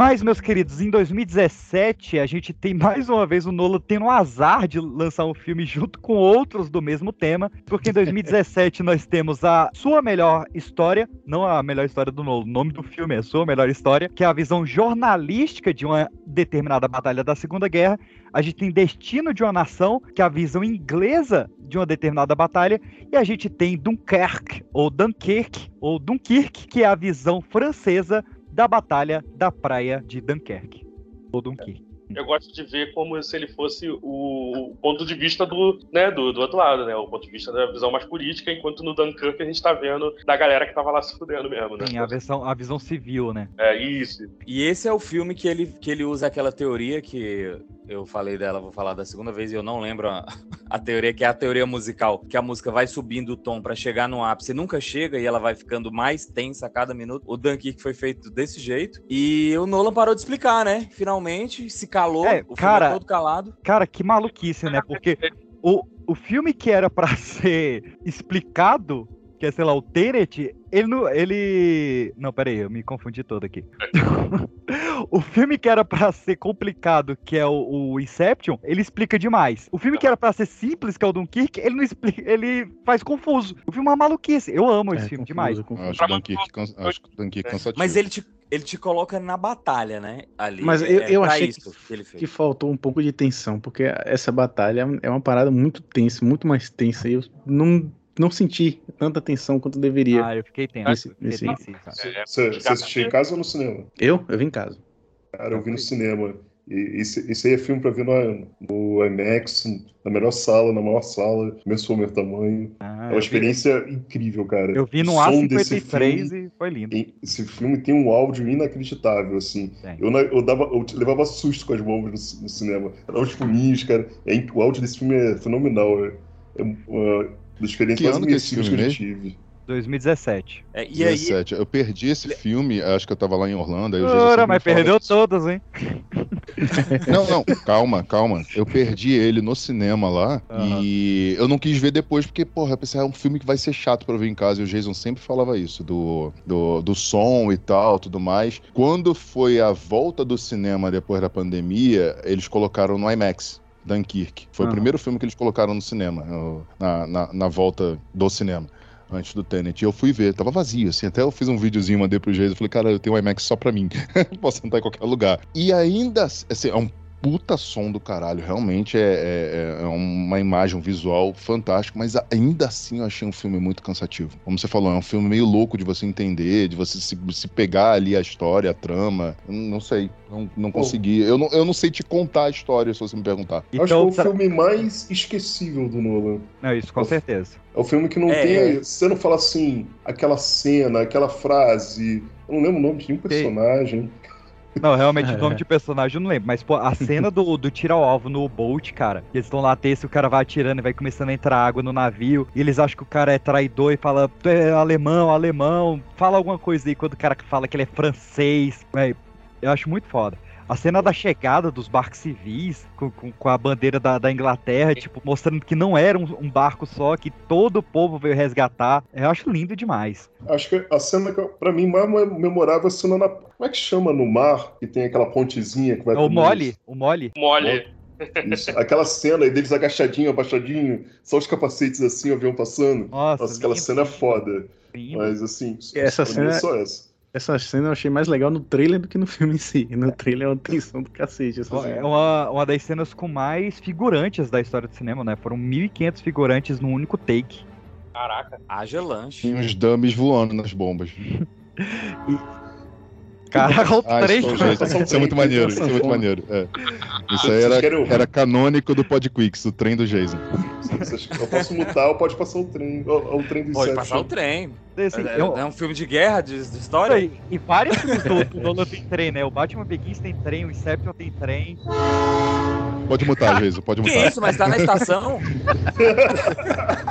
Mas, meus queridos, em 2017, a gente tem mais uma vez o Nolan tendo o azar de lançar um filme junto com outros do mesmo tema, porque em 2017 nós temos a sua melhor história, não a melhor história do Nolan, o nome do filme é sua melhor história, que é a visão jornalística de uma determinada batalha da Segunda Guerra. A gente tem Destino de uma Nação, que é a visão inglesa de uma determinada batalha, e a gente tem Dunkerque, ou Dunkirk, ou Dunkirk, que é a visão francesa da Batalha da Praia de Dunkerque. Ou Dunkirk. Eu gosto de ver como se ele fosse o, o ponto de vista do, né, do, do outro lado, né? O ponto de vista da visão mais política, enquanto no Dunkirk a gente tá vendo da galera que tava lá se fudendo mesmo, né? Tem a, versão, a visão civil, né? É isso. E esse é o filme que ele, que ele usa aquela teoria que eu falei dela, vou falar da segunda vez e eu não lembro a, a teoria, que é a teoria musical, que a música vai subindo o tom pra chegar no ápice, nunca chega e ela vai ficando mais tensa a cada minuto. O Dunkirk foi feito desse jeito e o Nolan parou de explicar, né? Finalmente se calou, É, o cara, filme todo calado. Cara, que maluquice, né? Porque o, o filme que era pra ser explicado, que é, sei lá, o Tenet, ele não. Ele. Não, peraí, eu me confundi todo aqui. o filme que era pra ser complicado, que é o, o Inception, ele explica demais. O filme que era pra ser simples, que é o Dunkirk, ele não explica. Ele faz confuso. O filme é uma maluquice. Eu amo esse É, filme confuso, demais. confuso. Acho Dunkirk, can- acho Dunkirk cansativo. Mas ele te, ele te coloca na batalha, né? Ali. Mas É- eu, é eu achei isso que ele fez. que faltou um pouco de tensão, porque essa batalha é uma parada muito tensa, muito mais tensa. E eu não, não senti tanta tensão quanto deveria. Ah, eu fiquei tenso. Esse- eu fiquei esse- tenso, cara. É, Você, você assistiu em casa ou no cinema? Eu? Eu vim em casa. Cara, eu vi no cinema. E esse, esse aí é filme pra ver no, no IMAX, na melhor sala, na maior sala, mesmo meu tamanho. Ah, É uma vi- experiência incrível, cara. Eu vi no O som desse A53 filme e foi lindo. Esse filme tem um áudio inacreditável, assim. Tem. Eu, eu, dava, eu levava susto com as bombas no, no cinema. Dava os pulinhos, cara. É, o áudio desse filme é fenomenal. É, É experiências Que ano que é esse imersivas que eu filme já tive. 2017. É, e aí, 17. Eu perdi esse filme, acho que eu tava lá em Orlando. Aí Ora, mas perdeu disso. todas, hein? Não, não, calma, calma. Eu perdi ele no cinema lá Aham. e eu não quis ver depois porque, porra, eu pensei, é um filme que vai ser chato pra eu ver em casa. E o Jason sempre falava isso, do, do, do som e tal, tudo mais. Quando foi a volta do cinema depois da pandemia, eles colocaram no IMAX. Dunkirk. Foi Aham. o primeiro filme que eles colocaram no cinema, na, na, na volta do cinema. Antes do Tenet. E eu fui ver, tava vazio, assim. Até eu fiz um videozinho, mandei pro Jason. Falei, cara, eu tenho um IMAX só pra mim. Posso sentar em qualquer lugar. E ainda, assim, é um puta som do caralho. Realmente é, é- é uma imagem, um visual fantástico. Mas ainda assim eu achei um filme muito cansativo. Como você falou, é um filme meio louco de você entender, de você se, se pegar ali a história, a trama. Eu não sei. Não, não consegui. Eu não, eu não sei te contar a história, se você me perguntar. Acho que é Então, o filme mais esquecível do Nolan. não, isso com certeza. É o filme que não É. tem. Você não fala assim, aquela cena, aquela frase. Eu não lembro o nome de nenhum personagem. Não, realmente, o nome de personagem eu não lembro. Mas, pô, a cena do, do tiro ao alvo no Bolt, cara. Eles estão lá terça, o cara vai atirando e vai começando a entrar água no navio. E eles acham que o cara é traidor e fala, tu é alemão, alemão. Fala alguma coisa aí quando o cara fala que ele é francês. Véi, eu acho muito foda. A cena da chegada dos barcos civis com, com, com a bandeira da, da Inglaterra, tipo, mostrando que não era um, um barco só, que todo o povo veio resgatar. Eu acho lindo demais. Acho que a cena que, pra mim, mais me- memorável é a cena na. Como é que chama no mar? Que tem aquela pontezinha que vai É o mole, o mole. Mole. Isso. Aquela cena aí deles agachadinho, abaixadinho, só os capacetes assim, o avião passando. Nossa, Nossa, aquela cena é foda. lindo. Mas assim, Essa mim é cena- só essa. Essa cena eu achei mais legal no trailer do que no filme em si. No trailer é uma tensão do cacete. Essa É cena. uma, uma das cenas com mais figurantes da história do cinema, né? Foram 1.500 figurantes num único take. Caraca. haja lanche. Tinha uns dummies voando nas bombas. Caraca, o Ah, trem. isso, jeito. Isso é muito maneiro, isso é muito maneiro. é. Isso aí era, o- era canônico do Podquicks, o trem do Jason. Eu posso mutar ou pode passar o trem. Ou o trem do Pode passar o trem. Assim, é, eu- é um filme de guerra, de, de história. aí, e vários filmes do, do Nolan tem trem, né? O Batman Begins tem trem, o Inception tem trem. Pode mutar, Jason, pode Que mutar. isso, mas tá na estação?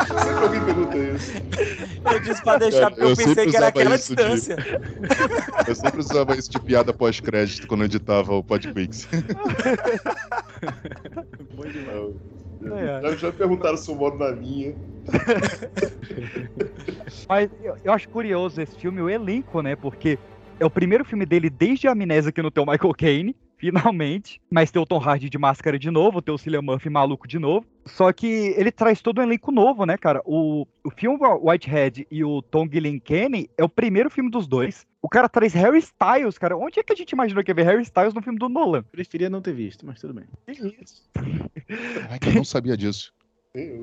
Sempre alguém pergunta isso. Eu disse pra deixar, porque eu, Eu pensei que era aquela isso de- distância. Eu sempre usava isso de piada pós-crédito quando eu editava o Podquicks. É, Já, perguntaram se eu moro na linha. Mas eu, eu acho curioso esse filme, o elenco, né? Porque é o primeiro filme dele desde a Amnésia que não tem o Michael Caine, finalmente. Mas tem o Tom Hardy de máscara de novo, tem o Cillian Murphy maluco de novo. Só que ele traz todo um elenco novo, né, cara? O, o filme Whitehead e o Tom Gillian é o primeiro filme dos dois. O cara traz Harry Styles, cara. Onde é que a gente imaginou que ia ver Harry Styles no filme do Nolan? Preferia não ter visto, mas tudo bem. Que isso? Ai, que eu não sabia disso.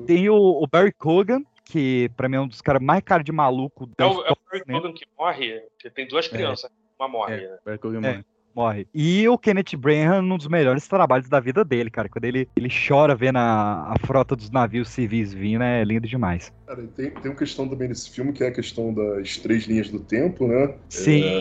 Tem o, o Barry Cogan, que pra mim é um dos caras mais cara de maluco É da o, é o Barry? Cogan que morre, que tem duas crianças. Uma morre. né? Barry Cogan É. morre. E o Kenneth Branagh, num dos melhores trabalhos da vida dele, cara. Quando ele, ele chora vendo a, a frota dos navios civis vindo, é lindo demais. Cara, tem, tem uma questão também nesse filme, que é a questão das três linhas do tempo, né? Sim.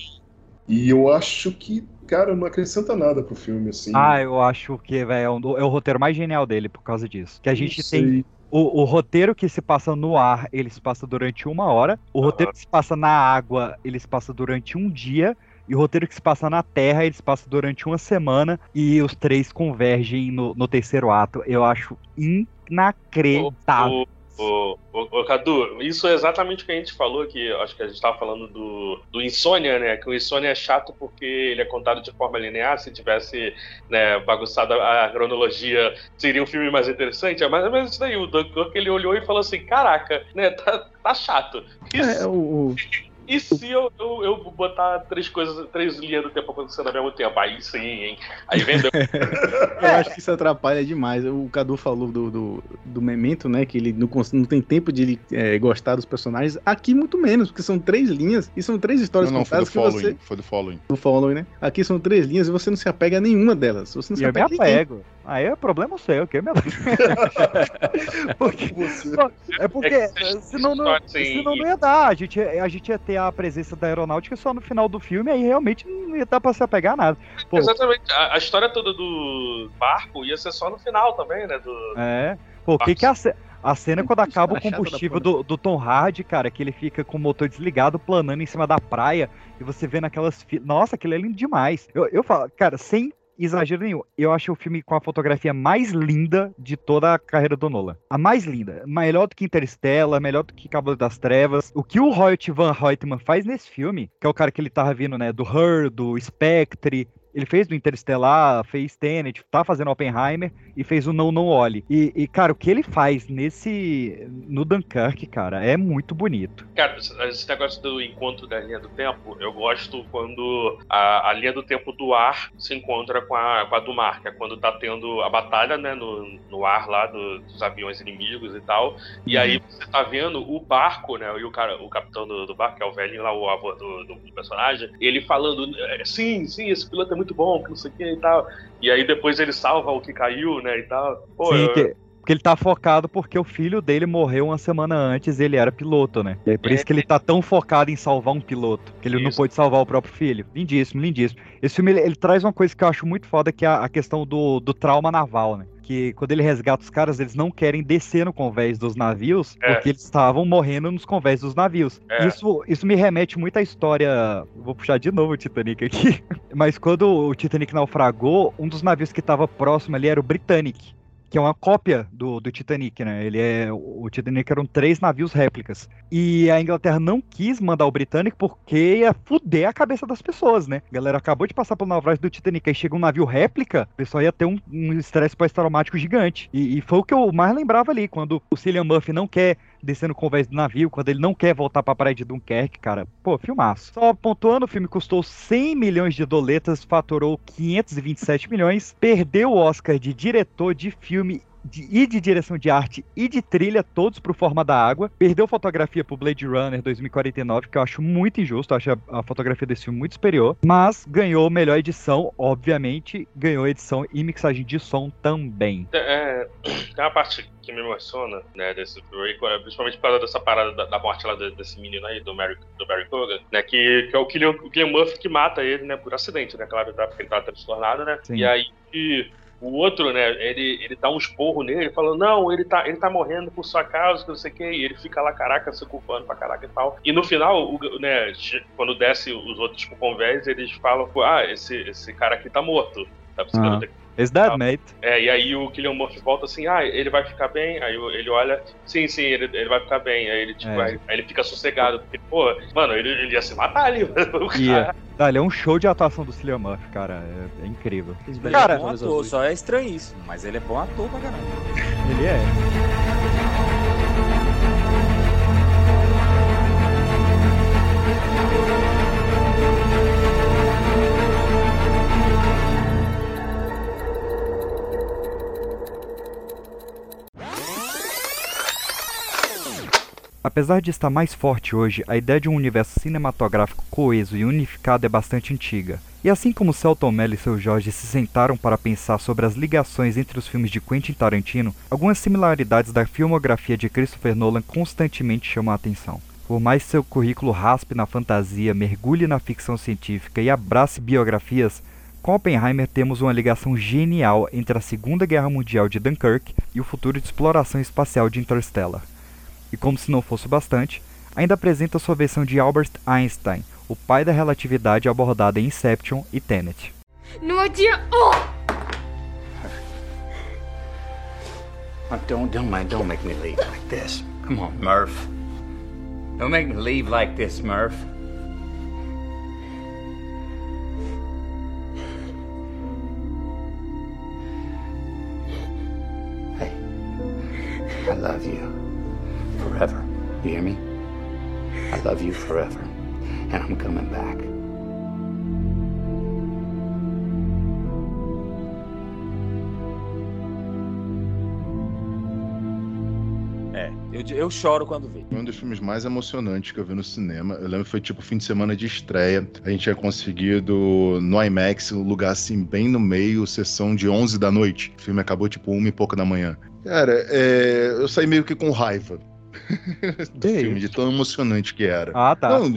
E eu acho que, cara, não acrescenta nada pro filme, assim. Ah, eu acho que, velho, é, um- é o roteiro mais genial dele por causa disso. Que a gente tem o, o roteiro que se passa no ar, ele se passa durante uma hora. O roteiro que se passa na água, ele se passa durante um dia. E o roteiro que se passa na Terra, ele se passa durante uma semana. E os três convergem no, no terceiro ato. Eu acho inacreditável. Ô, ô, ô, Cadu, isso é exatamente o que a gente falou que acho que a gente tava falando do, do Insônia, né? Que o Insônia é chato porque ele é contado de forma linear. Se tivesse né, bagunçado a cronologia, seria um filme mais interessante. É mais ou menos isso daí. O Dunkirk ele olhou e falou assim: Caraca, né? Tá, tá chato. É, o, o- e se eu, eu, eu botar três coisas, três linhas do tempo acontecendo ao mesmo tempo? Aí sim, hein? Aí vem eu acho que isso atrapalha demais. O Cadu falou do, do, do Memento, né? Que ele não, não tem tempo de ele, é, gostar dos personagens. Aqui, muito menos, porque são três linhas e são três histórias Não, não, foi do contadas que following. você. Foi do following. Do following, né? Aqui são três linhas e você não se apega a nenhuma delas. Você não E se eu me apega a ninguém. apego. Aí é problema seu, que me porque, Você... É porque É que vocês- senão, não, senão não ia dar. A gente, ia- a gente ia ter a presença da aeronáutica só no final do filme, aí realmente não ia dar pra se apegar a nada. Pô, Exatamente. A, a história toda do barco ia ser só no final também, né? Do, é. Pô, o que, que a, A cena é quando acaba o combustível do, do Tom Hardy, cara, que ele fica com o motor desligado, planando em cima da praia, e você vê naquelas. Nossa, aquilo é lindo demais. Eu, eu falo, cara, sem exagero nenhum, eu achei o filme com a fotografia mais linda de toda a carreira do Nolan. A mais linda. Melhor do que Interstellar, melhor do que Cavaleiro das Trevas. O que o Hoyt Van Hoytman faz nesse filme, que é o cara que ele tava vindo, né, do Her, do Spectre. Ele fez do Interstellar, fez Tenet, tá fazendo Oppenheimer e fez o Não Não Olhe. E, e, cara, o que ele faz nesse. no Dunkirk, cara, é muito bonito. Cara, esse- negócio do encontro da linha do tempo, eu gosto quando a, a linha do tempo do ar se encontra com a, com a do mar, que é quando tá tendo a batalha, né, no, no ar lá do- dos aviões inimigos e tal. E aí você tá vendo o barco, né, e o cara, o capitão do, do barco, que é o velhinho lá, o avô do, do- do personagem, ele falando, "É, sim, sim, esse piloto é muito bom, que não sei o que e tal. E aí depois ele salva o que caiu, né, e tal. Pô, Sim, eu- que, porque ele tá focado porque o filho dele morreu uma semana antes e ele era piloto, né? E aí por É. isso que ele tá tão focado em salvar um piloto, que ele não Isso. pôde salvar o próprio filho. Lindíssimo, lindíssimo. Esse filme, ele, ele traz uma coisa que eu acho muito foda, que é a, a questão do, do trauma naval, né? Que quando ele resgata os caras, eles não querem descer no convés dos navios, É. porque eles estavam morrendo nos convés dos navios. É. Isso, isso me remete muito à história. Vou puxar de novo o Titanic aqui. Mas quando o Titanic naufragou, um dos navios que estava próximo ali era o Britannic que é uma cópia do, do Titanic, né? Ele é o Titanic eram três navios réplicas e a Inglaterra não quis mandar o Britannic porque ia fuder a cabeça das pessoas, né? A galera acabou de passar pelo naufrágio do Titanic, aí chega um navio réplica, o pessoal ia ter um um estresse pós-traumático gigante. E, e foi o que eu mais lembrava ali, quando o Cillian Murphy não quer descer no convés do navio, quando ele não quer voltar pra praia de Dunkerque, cara. Pô, filmaço. Só pontuando, o filme custou 100 milhões de doletas, faturou 527 milhões, perdeu o Oscar de diretor de filme de- e de direção de arte e de trilha, todos pro Forma da Água. Perdeu fotografia pro Blade Runner 2049, que eu acho muito injusto, eu acho a, a fotografia desse filme muito superior. Mas ganhou melhor edição, obviamente, ganhou edição e mixagem de som também. É, tem uma parte que me emociona, né, desse principalmente por causa dessa parada da, da morte lá desse menino aí, do Barry, do Barry Kogan, né, que, que é o Killian, o Killian Murphy que mata ele, né, por acidente, né, claro, tá, porque ele tá transtornado, né, Sim. e aí o outro, né, ele, ele dá um esporro nele, falando, não, ele tá, ele tá morrendo por sua causa, que não sei o que, e ele fica lá, caraca, se culpando pra caraca e tal. E no final, o, né, quando desce os outros pro convés, eles falam, ah, esse, esse cara aqui tá morto. Tá precisando ter Is that, Ah. mate? é, e aí o Killian Murphy volta assim, ah, ele vai ficar bem? Aí ele olha, sim, sim, ele, ele vai ficar bem. Aí ele, tipo, É. aí, aí ele fica sossegado, porque, pô, mano, ele, ele ia se matar ali, o cara. Ia. Ah, ele é um show de atuação do Cillian Murphy, cara. É, é incrível. Ele Cara, é bom ator, só é estranhíssimo, mas ele é bom ator pra caramba. Ele é. Apesar de estar mais forte hoje, a ideia de um universo cinematográfico coeso e unificado é bastante antiga. E assim como Celton Mello e seu Jorge se sentaram para pensar sobre as ligações entre os filmes de Quentin Tarantino, algumas similaridades da filmografia de Christopher Nolan constantemente chamam a atenção. Por mais seu currículo raspe na fantasia, mergulhe na ficção científica e abrace biografias, com Oppenheimer temos uma ligação genial entre a Segunda Guerra Mundial de Dunkirk e o futuro de exploração espacial de Interstellar. E como se não fosse bastante, ainda apresenta sua versão de Albert Einstein, o pai da relatividade abordada em Inception e Tenet. No idea. Oh! Don't, don't, mind, don't make me leave like this. Come on, Murph. Don't make me leave like this, Murph. Hey, I love you. You hear me? I love you forever, and I'm coming back. É, eu, eu choro quando vejo. Foi um dos filmes mais emocionantes que eu vi no cinema. Eu lembro que foi tipo fim de semana de estreia. A gente tinha conseguido no IMAX um lugar assim, bem no meio, sessão de 11 da noite. O filme acabou tipo uma e pouco da manhã. Cara, é, eu saí meio que com raiva do Que filme, de tão emocionante que era. Ah, tá. Não,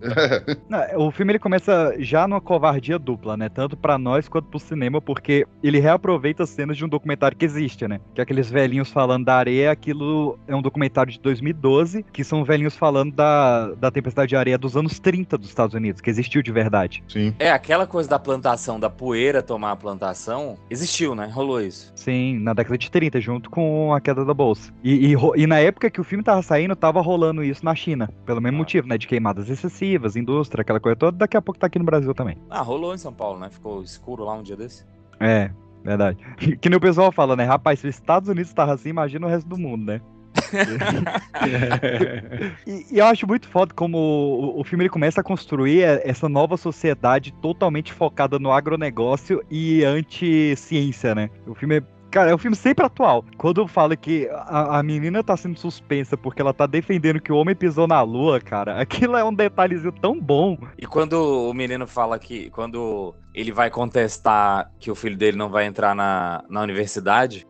Não, O filme ele começa já numa covardia dupla, né? Tanto pra nós quanto pro cinema, porque ele reaproveita cenas de um documentário que existe, né? Que é aqueles velhinhos falando da areia, aquilo é um documentário de 2012, que são velhinhos falando da, da tempestade de areia dos anos 30 dos Estados Unidos, que existiu de verdade. Sim. É, aquela coisa da plantação, da poeira tomar a plantação, existiu, né? Rolou isso. Sim, na década de 30, junto com a queda da bolsa. E, e e na época que o filme tava saindo, tava rolando isso na China. Pelo mesmo Ah. motivo, né? De queimadas excessivas, indústria, aquela coisa toda. Daqui a pouco tá aqui no Brasil também. Ah, rolou em São Paulo, né? Ficou escuro lá um dia desse. É, verdade. Que nem o pessoal fala, né? Rapaz, se os Estados Unidos tava assim, imagina o resto do mundo, né? E, e eu acho muito foda como o, o filme ele começa a construir essa nova sociedade totalmente focada no agronegócio e anti-ciência, né? O filme é. Cara, é um filme sempre atual. Quando fala que a, a menina tá sendo suspensa porque ela tá defendendo que o homem pisou na lua, cara, aquilo é um detalhezinho tão bom. E quando o menino fala que. Quando ele vai contestar que o filho dele não vai entrar na, na universidade,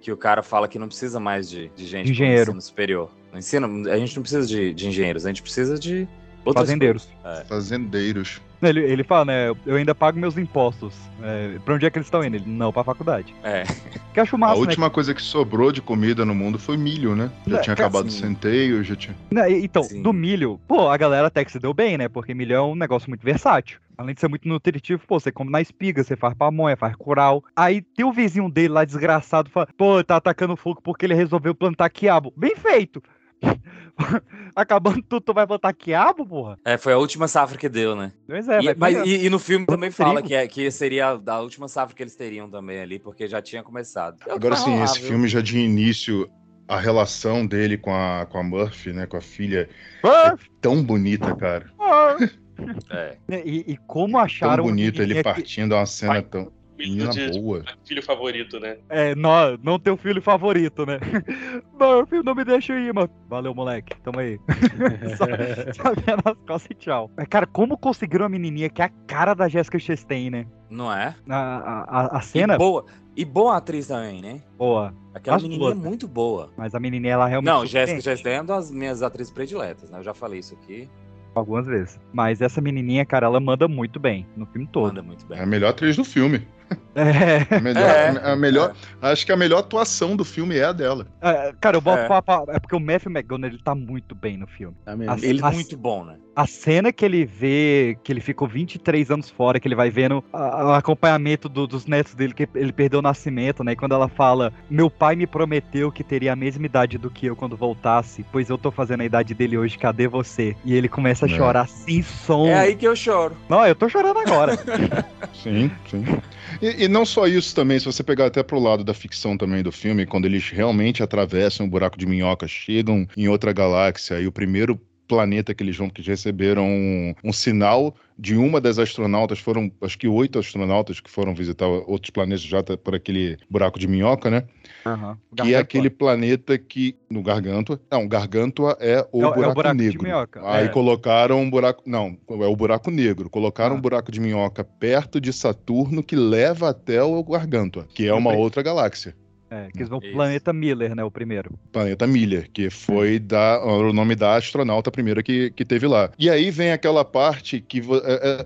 que o cara fala que não precisa mais de, de gente Engenheiro. no ensino superior. No ensino, a gente não precisa de, de engenheiros, a gente precisa de outras Fazendeiros. É. Fazendeiros. Ele, ele fala, né? Eu ainda pago meus impostos. É, pra onde é que eles estão indo? Ele, não, pra faculdade. É. Que eu acho A massa, né? última coisa que sobrou de comida no mundo foi milho, né? Já É, tinha cara, acabado o sim. centeio, já tinha. Né, e- Então, Sim. do milho, pô, a galera até que se deu bem, né? Porque milho é um negócio muito versátil. Além de ser muito nutritivo, pô, você come na espiga, você faz pamonha, faz curau. Aí tem o vizinho dele lá, desgraçado, fala, pô, tá atacando fogo porque ele resolveu plantar quiabo. Bem feito! Acabando tudo, tu vai plantar quiabo, porra? É, foi a última safra que deu, né? Pois é, E- mas, pegar. e, e no filme também Trigo. fala que, é, que seria a última safra que eles teriam também ali, porque já tinha começado. É o que Agora sim, rolar, esse filme já de início, a relação dele com a, com a Murphy, né? Com a filha, Ah, tão bonita, cara. ah. É. E, e como Tão acharam. uma bonita, ele menininha que- partindo, é uma cena Vai. tão. Menino Menina de boa. filho favorito, né? É, não, não teu filho favorito, né? Murphy, não me deixa ir, mano. Valeu, moleque. Tamo aí. só, só vendo as costas e tchau. Mas, cara, como conseguiram a menininha que é a cara da Jessica Chastain, né? Não é? A, a, a- a E cena, boa. E boa atriz também, né? boa. Aquela As menininha é né? muito boa. Mas a menininha, ela realmente. Não, Jéssica surpreende Chastain é uma das minhas atrizes prediletas, né? Eu já falei isso aqui. Algumas vezes. Mas essa menininha, cara, ela manda muito bem no filme todo. Manda muito bem. É a melhor atriz do filme. É. A melhor, É. a melhor, Acho que a melhor atuação do filme é a dela. É, cara, eu boto É. pra, pra- É porque o Matthew McGonagall, ele tá muito bem no filme. Mesmo? As- Ele é as- muito bom, né? A cena que ele vê, que ele ficou 23 anos fora, que ele vai vendo a- o acompanhamento do- dos netos dele, que ele perdeu o nascimento, né? E quando ela fala, meu pai me prometeu que teria a mesma idade do que eu quando voltasse, pois eu tô fazendo a idade dele hoje, cadê você? E ele começa a É. chorar sem som. É aí que eu choro. Não, eu tô chorando agora. Sim, sim. E, e não só isso também, se você pegar até pro lado da ficção também do filme, quando eles realmente atravessam o buraco de minhoca, chegam em outra galáxia, e o primeiro planeta que eles vão, que receberam um, um sinal de uma das astronautas, foram acho que oito astronautas que foram visitar outros planetas já por aquele buraco de minhoca, né? Que é aquele planeta que. No Gargantua. Não, Gargantua é o É o- é o buraco, buraco negro. Aí é. colocaram um buraco. Não, é o buraco negro. Colocaram Ah. um buraco de minhoca perto de Saturno que leva até o Gargantua, que é uma outra galáxia. É, que eles vão Isso. planeta Miller, né? O primeiro. Planeta Miller, que foi da, o nome da astronauta primeira que, que teve lá. E aí vem aquela parte que é,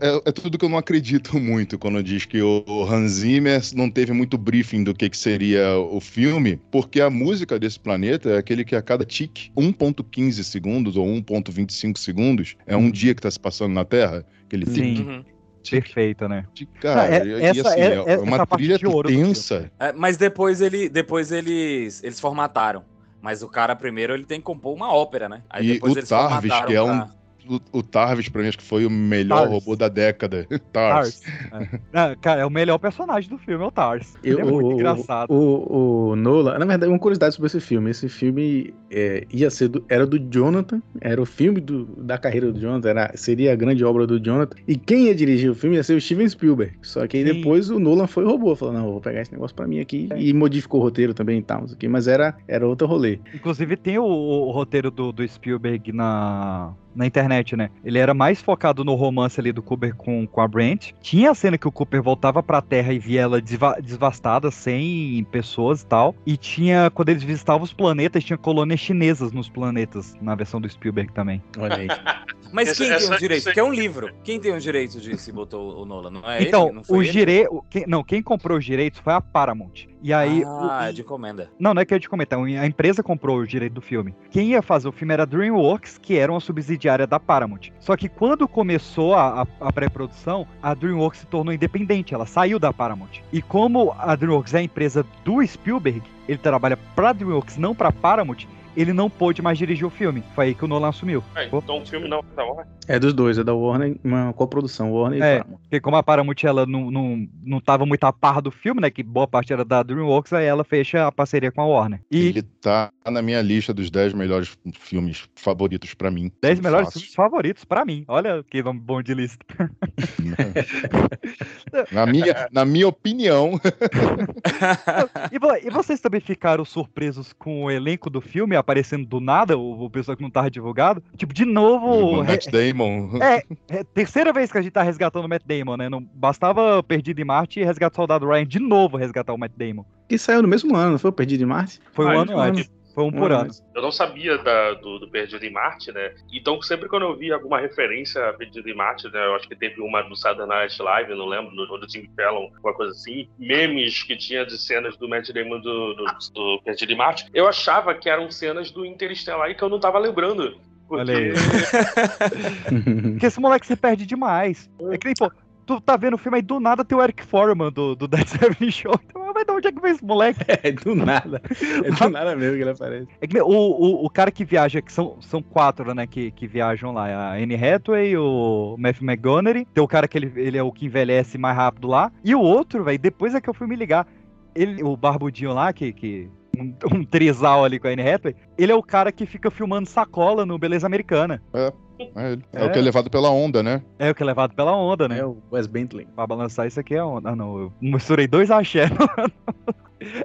é- é- é tudo que eu não acredito muito quando diz que o Hans Zimmer não teve muito briefing do que, que seria o filme, porque a música desse planeta é aquele que a cada tique, 1.15 segundos ou 1.25 segundos, é um dia que está se passando na Terra. Aquele Sim. tique, Uhum. Perfeita, né? tique, cara. Ah, é- e- e essa assim, é- é, essa uma trilha de tensa. É, mas depois ele, depois eles, eles formataram. Mas o cara primeiro ele tem que compor uma ópera, né? Aí E depois o eles Tarvis, formataram que é um O, o Tarvis, pra mim, acho que foi o melhor Tars. robô da década. Tars. Tars. É. Cara, é o melhor personagem do filme, é o Tars. Eu- Ele é muito o- engraçado. O, o Nolan, na verdade, uma curiosidade sobre esse filme. Esse filme é, ia ser do, era do Jonathan, era o filme do- da carreira do Jonathan, era, seria a grande obra do Jonathan. E quem ia dirigir o filme ia ser o Steven Spielberg. Só que aí Sim. depois o Nolan foi roubou, falou: não, eu vou pegar esse negócio pra mim aqui. E modificou o roteiro também e tal, mas era, era outro rolê. Inclusive tem o, o roteiro do, do Spielberg na, na internet, né? Ele era mais focado no romance ali do Cooper com, com a Brent. Tinha a cena que o Cooper voltava pra Terra e via ela desva- desvastada, sem pessoas e tal. E tinha, quando eles visitavam os planetas, tinha colônias chinesas nos planetas, na versão do Spielberg também. Olha aí. Mas Essa- quem essa- tem os direitos? Porque é um livro. Quem tem os direitos de se botou o Nolan? Não é então, ele? Não foi o ele? dire... o- quem- Não, quem comprou os direitos foi a Paramount. E aí. Ah, o- é de encomenda. Não, não é que eu ia te comentar. A empresa comprou o direito do filme. Quem ia fazer o filme era a DreamWorks, que era uma subsidiária da Paramount. Só que quando começou a, a- a pré-produção, a DreamWorks se tornou independente. Ela saiu da Paramount. E como a DreamWorks é a empresa do Spielberg, ele trabalha pra DreamWorks, não pra Paramount, ele não pôde mais dirigir o filme. Foi aí que o Nolan assumiu. É, então o filme não tá bom. É dos dois, é da Warner, uma coprodução, Warner e É. Paramount. Porque como a Paramount ela não, não, não tava muito a par do filme, né? Que boa parte era da DreamWorks, aí ela fecha a parceria com a Warner. E Ele tá na minha lista dos 10 melhores filmes favoritos pra mim. 10 melhores Fácil. filmes favoritos pra mim. Olha que nome bom de lista. na, minha, na minha opinião, E, e vocês também ficaram surpresos com o elenco do filme aparecendo do nada, o, o pessoal que não tava divulgado? Tipo, de novo. o re- Matt Damon. é, é terceira vez que a gente tá resgatando o Matt Damon, né? Não bastava Perdido em Marte e Resgate do Soldado Ryan de novo resgatar o Matt Damon. Que saiu no mesmo ano, não foi o Perdido em Marte? Foi um Ah, ano antes. Foi um por Um ano. Eu não sabia da- do, do Perdido em Marte, né? Então, sempre quando eu vi alguma referência a Perdido em Marte, né? Eu acho que teve uma do Saturday Night Live, não lembro, do, do Jimmy Fallon, alguma coisa assim. Memes que tinha de cenas do Matt Damon do, do, do Perdido em Marte. Eu achava que eram cenas do Interestelar e que eu não tava lembrando. Porque Olha aí. Porque esse moleque se perde demais. É que nem, pô, tu tá vendo o filme aí do nada tem o Eric Foreman do, do Dead Seven Show. Então, mas de onde é que vem esse moleque? É do nada. É do nada mesmo que ele aparece. É que o, o, o cara que viaja, que são, são quatro, né, que, que viajam lá. A Anne Hathaway, o Matthew McGonaghy, tem o cara que ele, ele é o que envelhece mais rápido lá. E o outro, velho, depois é que eu fui me ligar. Ele, o barbudinho lá, que, que um, um trisal ali com a Anne Hathaway, ele é o cara que fica filmando sacola no Beleza Americana. É, ele. É É. o que é levado pela onda, né? É o que é levado pela onda, né? É o Wes Bentley. Pra balançar isso aqui é onda. Ah, não. Eu misturei dois axé.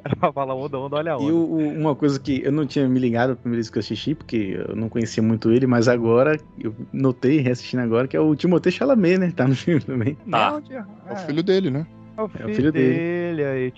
Era pra falar onda, onda, olha a onda. E o- o- uma coisa que eu não tinha me ligado a primeira vez que eu assisti, porque eu não conhecia muito ele, mas agora eu notei, reassistindo agora, que é o Timothée Chalamet, né? Tá no filme também. Tá. É o filho dele, né? É o filho, filho dele. dele. Aí,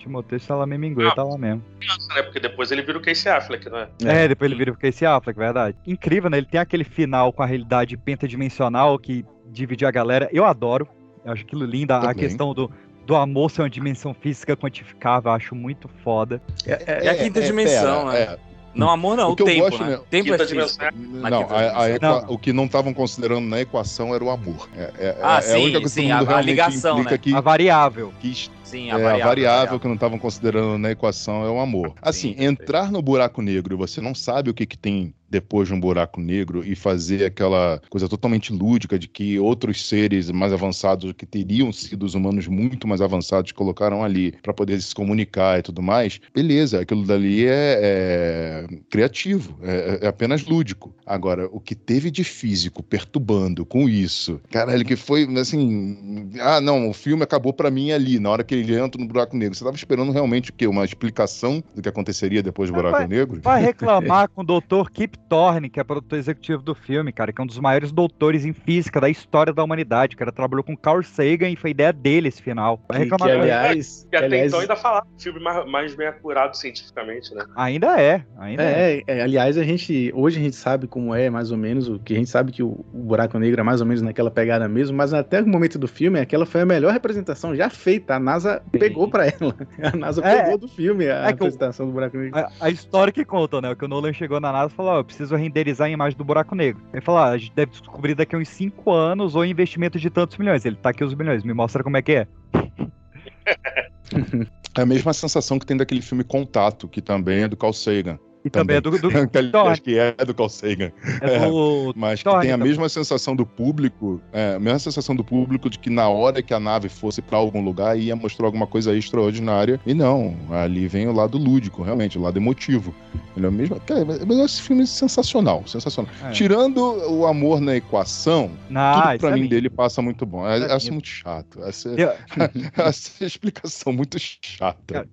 Minguet Ah. tá lá mesmo. criança, né? Porque depois ele vira o Casey Affleck, né? É, depois ele vira o Casey Affleck, verdade. Incrível, né? Ele tem aquele final com a realidade pentadimensional que divide a galera. Eu adoro. Eu acho aquilo lindo. A questão do, do amor ser uma dimensão física quantificável, eu acho muito foda. É, É a quinta dimensão, pera, né? Não, amor não, O o, que eu tempo, gosto, né? né? Tempo Quinta é dimensão. Não, que a- a equa- Não. o que não estavam considerando na equação era o amor. É, é- Ah, é sim, a única coisa que sim, mundo a- a ligação, né? que, A variável. que Sim, é, a a variável. variável, que não estavam considerando na equação é o amor. Assim, Sim, entrar no buraco negro e você não sabe o que, que tem depois de um buraco negro e fazer aquela coisa totalmente lúdica de que outros seres mais avançados que teriam sido os humanos muito mais avançados colocaram ali para poder se comunicar e tudo mais, beleza, aquilo dali é, é criativo, é, é apenas lúdico. Agora, o que teve de físico perturbando com isso, caralho, que foi assim, ah, não, o filme acabou para mim ali, na hora que ele entra no buraco negro. Você tava esperando realmente o quê? Uma explicação do que aconteceria depois do buraco vai- negro? Vai reclamar com o Dr. Kip Thorne, que é produtor executivo do filme, cara, que é um dos maiores doutores em física da história da humanidade. O cara trabalhou com Carl Sagan e foi ideia dele esse final. Vai que, reclamar que, ele. aliás, E até aliás então ainda falar um filme mais, mais bem acurado cientificamente, né? Ainda é, ainda é. É, é, aliás, a gente hoje a gente sabe como é mais ou menos o que a gente sabe que o, o buraco negro é mais ou menos naquela pegada mesmo, mas até o momento do filme aquela foi a melhor representação já feita. A NASA pegou pra ela. A NASA É, pegou do filme a é que o- representação do buraco negro. A, a história que conta, né? Que o Nolan chegou na NASA e falou: preciso renderizar a imagem do buraco negro. Ele falou: ah, a gente deve descobrir daqui a uns 5 anos ou investimento de tantos milhões. Ele tá aqui os milhões, me mostra como é que é. É a mesma sensação que tem daquele filme Contato, que também é do Carl Sagan. E também, é do, do, Que, aliás, Thorne. que é do Carl Sagan. é do Mas que tem a também. mesma sensação do público, é, a mesma sensação do público de que na hora que a nave fosse pra algum lugar ia mostrar alguma coisa extraordinária. E não, ali vem o lado lúdico, realmente, o lado emotivo. Ele é o mesmo. Cara, mas mas esse filme é sensacional, sensacional. É. Tirando o amor na equação, Ah, tudo pra é mim dele passa muito bom. É, é é lindo. muito chato. Essa, Eu- essa explicação muito chata.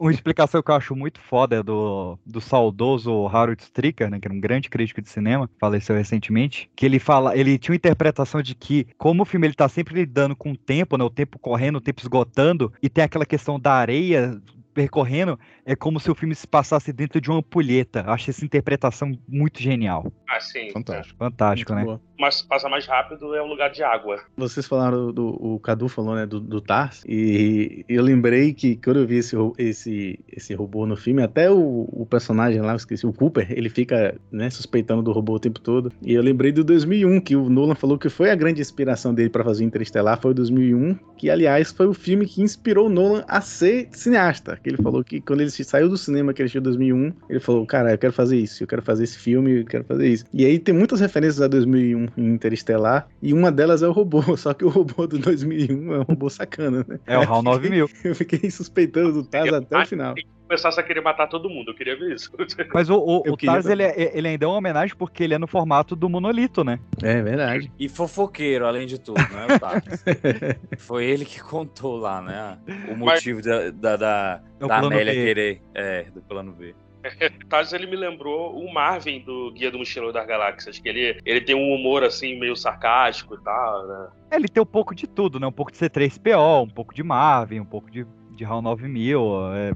Uma explicação que eu acho muito foda é do, do saudoso Harold Stricker, né, que era um grande crítico de cinema, faleceu recentemente, que ele fala, ele tinha uma interpretação de que, como o filme ele tá sempre lidando com o tempo, né, o tempo correndo, o tempo esgotando, e tem aquela questão da areia percorrendo, é como se o filme se passasse dentro de uma ampulheta. Eu acho essa interpretação muito genial. Assim, Fantástico. Fantástico, Muito né? boa. mas passa mais rápido é um lugar de água. Vocês falaram do. O Cadu falou, né? Do, do Tars. E eu lembrei que quando eu vi esse, esse, esse robô no filme, até o, o personagem lá, eu esqueci, o Cooper, ele fica né, suspeitando do robô o tempo todo. E eu lembrei do 2001, que o Nolan falou que foi a grande inspiração dele pra fazer o Interestelar, foi o 2001, que aliás foi o filme que inspirou o Nolan a ser cineasta. Que ele falou que quando ele saiu do cinema, que ele assistiu em 2001, ele falou: Cara, eu quero fazer isso, eu quero fazer esse filme, eu quero fazer isso. E aí tem muitas referências a 2001 em Interestelar, e uma delas é o robô, só que o robô do 2001 é um robô sacana, né? É o HAL 9000. Eu fiquei suspeitando do Taz até o final. Começasse a querer matar todo mundo, eu queria ver isso. Mas o, o, o Tars, ele, é, ele ainda é uma homenagem porque ele é no formato do monolito, né? É verdade. E fofoqueiro, além de tudo, né? O Tars. Foi ele que contou lá, né? O motivo da, da, da, É da Amélia B. querer. É, do plano B. Taz, ele me lembrou o Marvin do Guia do Mochileiro das Galáxias, que ele, ele tem um humor assim, meio sarcástico e tal, né? É, Ele tem um pouco de tudo, né? Um pouco de C3PO, um pouco de Marvin, um pouco de, de HAL 9000,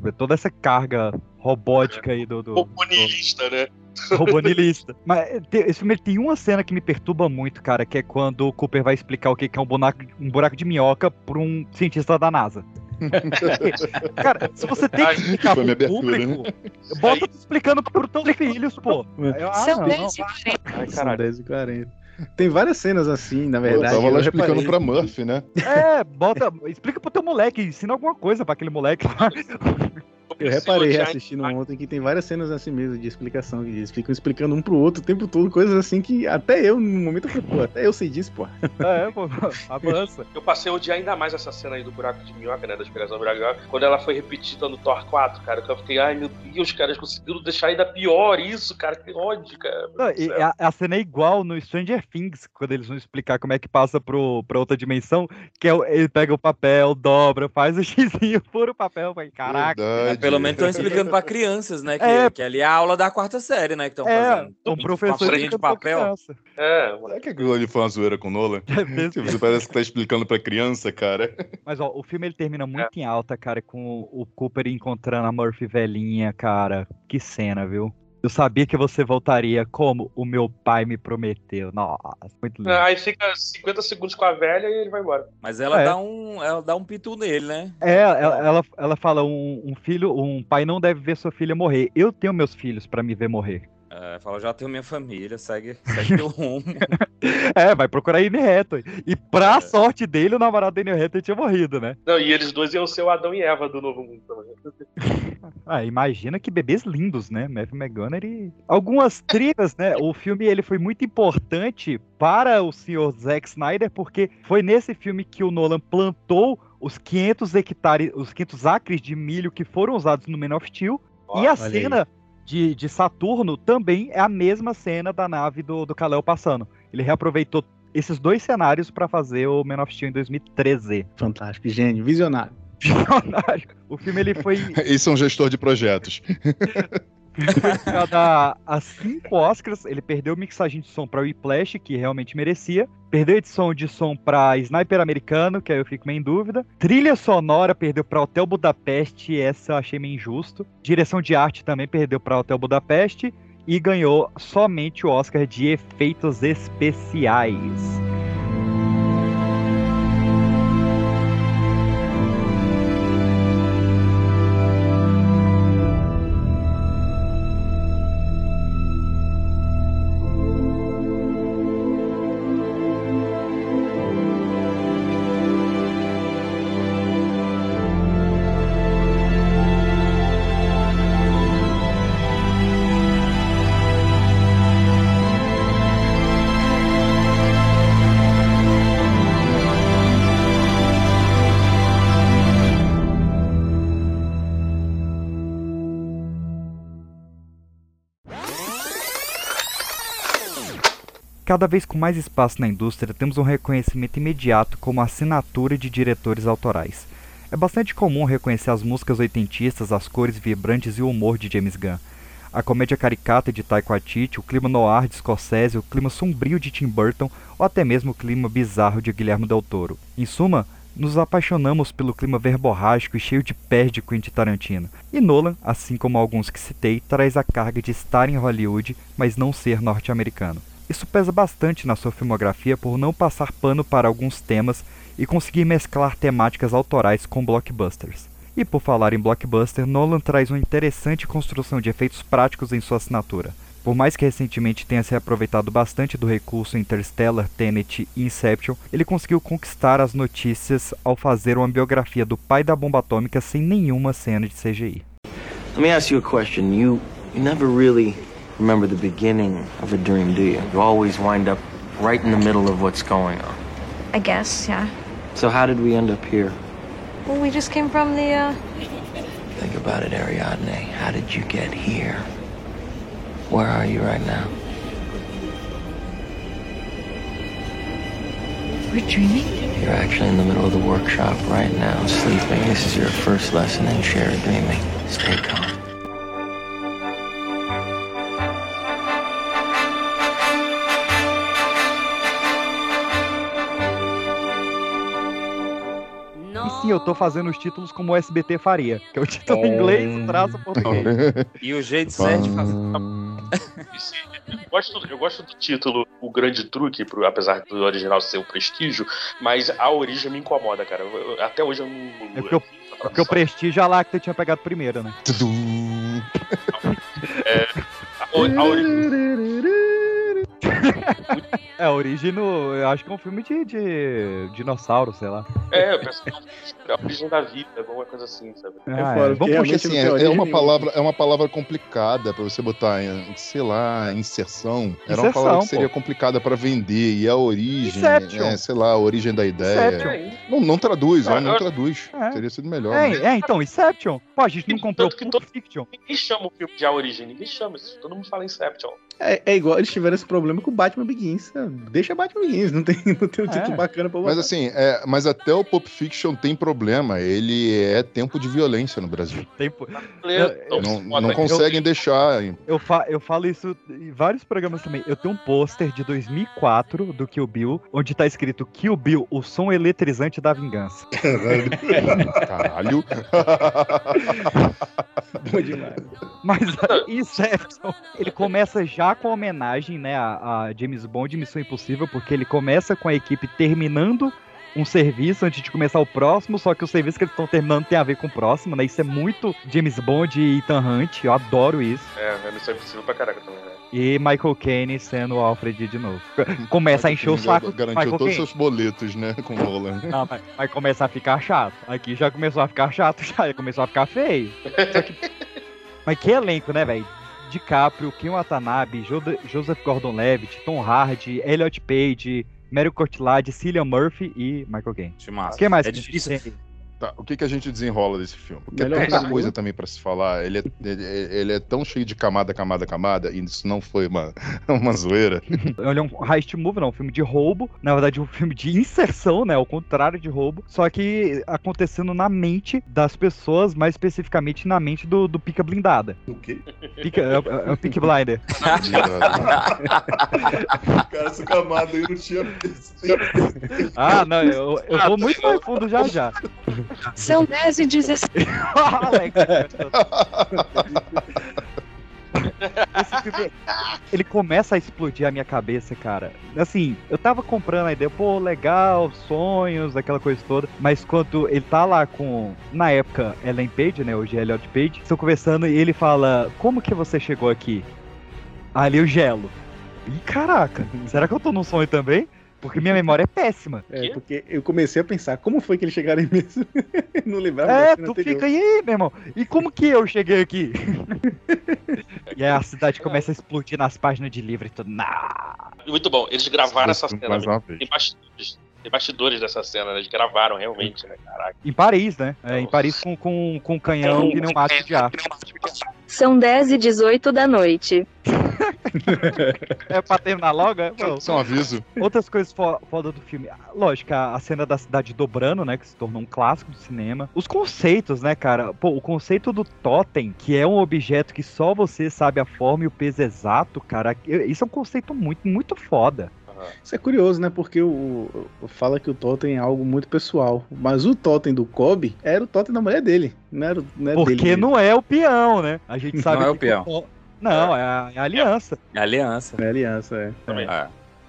é, toda essa carga robótica aí do, do, do Comunista, né? robonilista. Mas é, tem- esse filme tem uma cena que me perturba muito, cara, que é quando o Cooper vai explicar o que que é um buraco, um buraco de minhoca pra um cientista da NASA. cara, se você tem que explicar Foi minha pro abertura, público, bota tu explicando pros teus filhos, pô. Eu, ah, São não, 10 não. e 40. Ai, São caralho. 10 e 40. Tem várias cenas assim, na Eu verdade. tava lá eu explicando reparei. pra Murphy, né? É, bota, explica pro teu moleque, ensina alguma coisa pra aquele moleque lá. Eu reparei reassistindo ontem que tem várias cenas assim mesmo de explicação, que eles ficam explicando um pro outro o tempo todo, coisas assim que até eu, no momento, eu falei, pô, até eu sei disso, pô. É, pô, avança. Eu passei a odiar ainda mais essa cena aí do buraco de minhoca, né? Da explicação do buraco de minhoca, quando ela foi repetida no Thor 4, cara. Que eu fiquei, ai meu Deus, cara, eles conseguiram deixar ainda pior isso, cara. Que ódio, cara. Não, e a, a cena é igual no Stranger Things, quando eles vão explicar como é que passa pro, pra outra dimensão, que é, ele pega o papel, dobra, faz o xizinho, fura o papel, vai, caraca. Verdade. Pelo menos estão explicando pra crianças, né? Que, É. que ali é a aula da quarta série, né? Que estão É, fazendo. um professor de papel. É, Será que aquilo ali foi uma zoeira com o Nolan? É mesmo. Tipo, você parece que tá explicando pra criança, cara. Mas ó, o filme ele termina muito em alta, cara, com o Cooper encontrando a Murphy velhinha, cara. Que cena, viu? Eu sabia que você voltaria como o meu pai me prometeu. Nossa, muito lindo. aí fica 50 segundos com a velha e ele vai embora. Mas ela, É. dá um, ela dá um pitu nele, né? É, ela, ela, ela fala, um, um filho, um pai não deve ver sua filha morrer. Eu tenho meus filhos pra me ver morrer. É, fala, já tenho minha família, segue, segue teu rumo. É, vai procurar Anne Hathaway. E pra sorte dele, o namorado da Anne Hathaway tinha morrido, né? Não, e eles dois iam ser o Adão e Eva do Novo Mundo também. Ah, imagina que bebês lindos, né? Matthew McConaughey. Algumas trilhas, né? O filme ele foi muito importante para o senhor Zack Snyder, porque foi nesse filme que o Nolan plantou os 500 hectares, os 500 acres de milho que foram usados no Man of Steel. e a olha aí. De, de Saturno também é a mesma cena da nave do, do Kal-El passando. Ele reaproveitou esses dois cenários para fazer o Man of Steel em 2013. Fantástico, gênio, visionário. Visionário. O filme ele foi Esse é um gestor de projetos. indicado a, a cinco Oscars. Ele perdeu mixagem de som pra Whiplash, que realmente merecia. Perdeu edição de som pra Sniper Americano, que aí eu fico meio em dúvida. Trilha sonora perdeu pra Hotel Budapeste, essa eu achei meio injusto. Direção de arte também perdeu pra Hotel Budapeste. E ganhou somente o Oscar de efeitos especiais. Cada vez com mais espaço na indústria, temos um reconhecimento imediato como assinatura de diretores autorais. É bastante comum reconhecer as músicas oitentistas, as cores vibrantes e o humor de James Gunn. A comédia caricata de Taika Waititi, o clima noir de Scorsese, o clima sombrio de Tim Burton ou até mesmo o clima bizarro de Guilherme Del Toro. Em suma, nos apaixonamos pelo clima verborrágico e cheio de pés de Quentin Tarantino. E Nolan, assim como alguns que citei, traz a carga de estar em Hollywood, mas não ser norte-americano. Isso pesa bastante na sua filmografia por não passar pano para alguns temas e conseguir mesclar temáticas autorais com blockbusters. E por falar em blockbuster, Nolan traz uma interessante construção de efeitos práticos em sua assinatura. Por mais que recentemente tenha se aproveitado bastante do recurso Interstellar, Tenet e Inception, ele conseguiu conquistar as notícias ao fazer uma biografia do pai da bomba atômica sem nenhuma cena de CGI. Let me ask you a question. You never really remember the beginning of a dream, do you? You always wind up right in the middle of what's going on. I guess, yeah. So how did we end up here? Well, we just came from the, uh. Think about it, Ariadne. How did you get here? Where are you right now? We're dreaming? You're actually in the middle of the workshop right now, sleeping. This is your first lesson in shared dreaming. Stay calm. E sim, eu tô fazendo os títulos como o SBT faria, que é o título em inglês, traço português. E o jeito certo de fazer. Eu gosto, eu gosto do título O Grande Truque, pro- apesar do original ser o prestígio, mas a origem me incomoda, cara. Eu- eu- até hoje eu não. É porque, eu, é porque o Prestígio a Lacta tinha pegado primeiro, né? A, o- a origem. É, a origem no. Eu acho que é um filme de, de dinossauro, sei lá. É, eu penso que é a origem da vida, alguma coisa assim, sabe? Ah, é. porque Vamos Porque realmente assim, é, é uma palavra, é uma palavra complicada pra você botar, sei lá, inserção. Era uma Inserção, palavra que seria pô. complicada pra vender e a origem, é, sei lá, a origem da ideia. Não, não traduz, Ah, ó, não eu- traduz. É. Teria sido melhor. né? É, é, então, Inception. Pô, a gente não comprou Tanto que todo- Fiction. Ninguém chama o filme de A Origem, ninguém chama isso. Todo mundo fala Inception. É, é igual eles tiveram esse problema com o Batman Begins. É, Deixa Batman Begins, não tem, não tem um título É. bacana pra botar. Mas assim, é, mas até o Pulp Fiction tem problema. Ele é tempo de violência no Brasil. Tempo. Eu, Não, não conseguem deixar. hein? Eu, fa eu falo isso em vários programas também. Eu tenho um pôster de 2004 do Kill Bill, onde tá escrito Kill Bill, o som eletrizante da vingança. Caralho. Bom demais. Mas Inception, ele começa já com a homenagem, né, a, a James Bond Missão Impossível, porque ele começa com a equipe terminando um serviço antes de começar o próximo, só que o serviço que eles estão terminando tem a ver com o próximo, né? Isso é muito James Bond e Ethan Hunt, eu adoro isso. É, é missão impossível pra caraca também, né? E Michael Caine sendo o Alfred de novo. Começa a encher o saco Garantiu Michael todos os seus boletos, né, com o Nolan. Não, vai, vai começar a ficar chato. Aqui já começou a ficar chato, já, já começou a ficar feio. Só que- Mas que elenco, né, velho? DiCaprio, Kim Watanabe, Jo- Joseph Gordon-Levitt, Tom Hardy, Elliot Page, Mary Cortilade, Cillian Murphy e Michael Caine. Timaço. O que mais? É difícil. tem? Tá, o que, que a gente desenrola desse filme? Porque Melhor é tanta coisa também pra se falar. Ele é, ele, ele é tão cheio de camada, camada, camada, e isso não foi uma, uma zoeira. Ele é um heist movie, não, um filme de roubo. Na verdade, um filme de inserção, né? Ao contrário de roubo. Só que acontecendo na mente das pessoas, mais especificamente na mente do, do Pica Blindada. O quê? Pica, é, é- é o Pick Blinder. Cara, essa camada aí não tinha visto. Ah, não, eu, eu vou muito mais fundo já já. São 10 e 16. Alex. Esse ele começa a explodir a minha cabeça, cara. Assim, eu tava comprando a ideia, pô, legal, sonhos, aquela coisa toda. Mas quando ele tá lá com, na época, Ellen Page, né, hoje é Elliot Page, estão conversando e ele fala, como que você chegou aqui? Ali eu gelo. Ih, caraca, será que eu tô num sonho também? Porque minha memória é péssima. É, porque eu comecei a pensar, como foi que eles chegaram aí mesmo? não lembrava É, tu anterior. fica aí, meu irmão. E como que eu cheguei aqui? e aí a cidade começa a explodir nas páginas de livro e tudo. Nah. Muito bom, eles gravaram essa cena. Mais né? Tem bastidores, tem bastidores dessa cena, né? Eles gravaram realmente, né? Caraca. Em Paris, né? É, em Paris com, com, com canhão pneumático de ar. São 10 e 18 da noite. É pra terminar logo? É? É um aviso. Outras coisas fo- foda do filme. Lógico, a, cena da cidade dobrando, né? Que se tornou um clássico do cinema. Os conceitos, né, cara? Pô, o conceito do totem, que é um objeto que só você sabe a forma e o peso exato, cara. Isso é um conceito muito, muito foda. Isso é curioso, né? Porque o, o- fala que o totem é algo muito pessoal. Mas o totem do Kobe era o totem da mulher dele. Não era, não é Porque dele. não é o peão, né? A gente sabe Não é o peão. Não, é a, é a aliança. É aliança. É aliança, é. Também. É.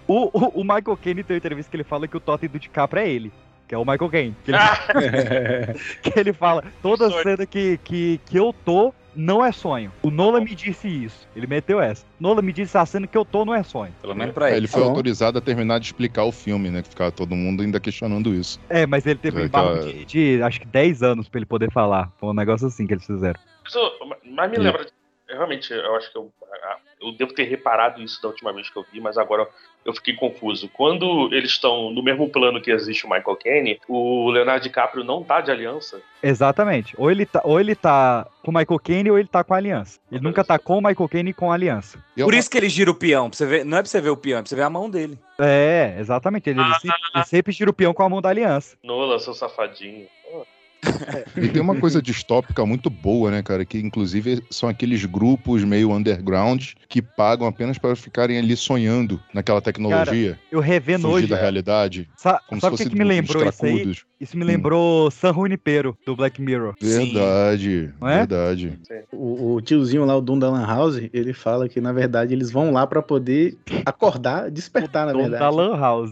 O, o, o Michael Caine tem uma entrevista que ele fala que o totem do DiCaprio é ele. Que é o Michael Caine. Que ele, que ele fala, toda Sonho. cena que, que, que eu tô não é sonho. O Nola me disse isso. Ele meteu essa. Nola me disse a cena que eu tô não é sonho. Pelo menos pra ele. ele foi bom. autorizado a terminar de explicar o filme, né? Que ficava todo mundo ainda questionando isso. É, mas ele teve um É, embargo aquela- de, de, acho que 10 anos pra ele poder falar. Foi um negócio assim que eles fizeram. Mas, me E- lembra. Realmente, eu acho que eu, eu devo ter reparado isso da última vez que eu vi, mas agora eu fiquei confuso. Quando eles estão no mesmo plano que existe o Michael Caine, o Leonardo DiCaprio não tá de aliança. Exatamente. Ou ele tá, ou ele tá com o Michael Caine ou ele tá com a aliança. Ele nunca tá com o Michael Caine e com a aliança. Por isso que ele gira o peão. Pra você ver, não é pra você ver o peão, é pra você ver a mão dele. É, exatamente. Ele, ele sempre, ele sempre tira o peão com a mão da aliança. Nola, seu safadinho. E tem uma coisa distópica muito boa, né, cara? Que inclusive são aqueles grupos meio underground que pagam apenas para ficarem ali sonhando naquela tecnologia. Eu revendo hoje. da realidade. Sa- Como sabe o que, que me lembrou isso aí? Isso me lembrou San Junipero, do Black Mirror. Verdade, é? verdade. O, o tiozinho lá, o dono da Lan House, ele fala que, na verdade, eles vão lá pra poder acordar, despertar, na verdade. da Lan House.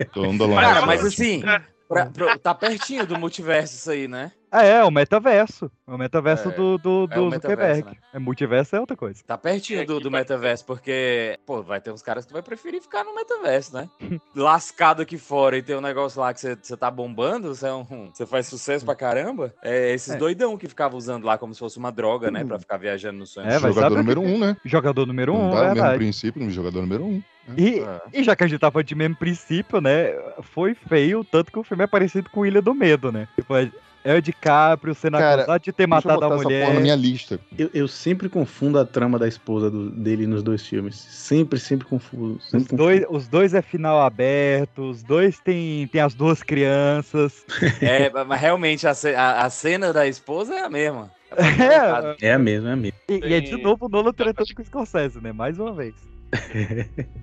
Então, da Lan Cara, House, mas ótimo. assim, pra- pra- tá pertinho do multiverso isso aí, né? Ah, é, o metaverso. O metaverso É, do, do, é o do metaverso, Zuckerberg. né? É multiverso é outra coisa. Tá pertinho do, do metaverso, porque, pô, vai ter uns caras que vai preferir ficar no metaverso, né? Lascado aqui fora e tem um negócio lá que você você tá bombando, você, é um, você faz sucesso pra caramba. É esses É. doidão que ficavam usando lá como se fosse uma droga, né? Pra ficar viajando no sonho. É, jogador número que- um, né? Jogador número Não um, dá o mesmo verdade. princípio, jogador número um. E, É. e já que a gente tá falando de mesmo princípio, né? Foi feio, tanto que o filme é parecido com Ilha do Medo, né? Tipo, é- é o DiCaprio sendo Cara, acusado de ter Deixa eu matado botar a essa mulher. porra na minha lista. Eu, eu sempre confundo a trama da esposa do- dele nos dois filmes. Sempre, sempre confundo. Os Sempre dois, os dois é final aberto, os dois tem, tem as duas crianças. É, mas realmente a, a- a cena da esposa é a mesma. É, É a mesma, é a mesma. e, e é de novo o Nolan tratando com o Scorsese, né? Mais uma vez.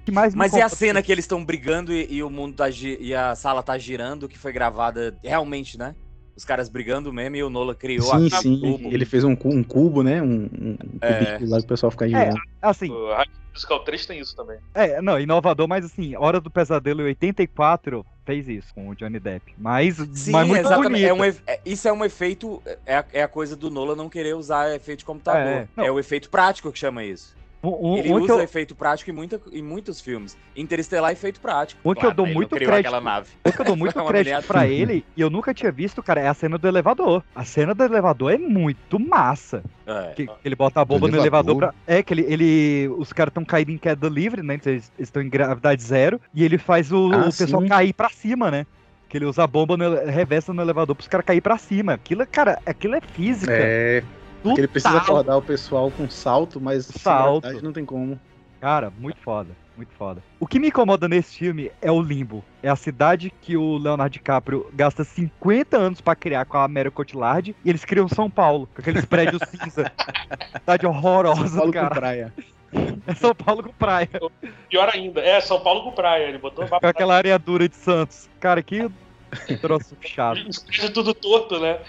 Que mais me Mas e a cena que eles estão brigando e, e o mundo tá e a sala tá girando, que foi gravada realmente, né? Os caras brigando mesmo e o Nola criou Sim, a sim. cubo. Ele fez um, um cubo, né? Um, um É. lá que o pessoal fica girando. Assim, O High Musical 3 tem isso também. é, não, inovador, mas assim, Hora do Pesadelo em 84 fez isso com o Johnny Depp. Mas, Sim, mas muito exatamente. bonito. É um é- isso é um efeito. É a, é a coisa do Nola não querer usar efeito de computador. É, É, o efeito prático que chama isso. Ele usa eu, efeito prático em, muita, em muitos filmes. Interestelar é efeito prático. Um que eu dou muito crédito. um que eu dou muito crédito pra ele, e eu nunca tinha visto, cara, é a cena do elevador. A cena do elevador é muito massa. É. Que, que ele bota a bomba no elevador? pra. É, que ele. ele os caras estão caindo em queda livre, né? Eles estão em gravidade zero. E ele faz o, Ah, o pessoal sim. cair pra cima, né? Que ele usa a bomba no, reversa no elevador pros caras cair pra cima. Aquilo, é- cara, aquilo é física. É, porque ele precisa total. acordar o pessoal com salto, mas Salto. gravidade não tem como. Cara, muito foda, muito foda. O que me incomoda nesse filme é o limbo. É a cidade que o Leonardo DiCaprio gasta 50 anos pra criar com a Mary Cotillard e eles criam São Paulo, com aqueles prédios cinza. Cidade horrorosa, Paulo com cara. praia. É São Paulo com praia. Pior ainda, é São Paulo com praia. Ele botou Com aquela areia dura de Santos. Cara, que troço chato. Tudo torto, né?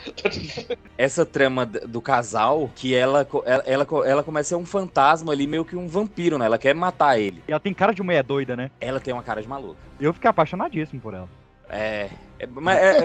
Essa trama do casal, que ela, ela, ela, ela começa a ser um fantasma ali, meio que um vampiro, né? Ela quer matar ele. E ela tem cara de mulher doida, né? Ela tem uma cara de maluca. Eu fiquei apaixonadíssimo por ela. É. é, mas é-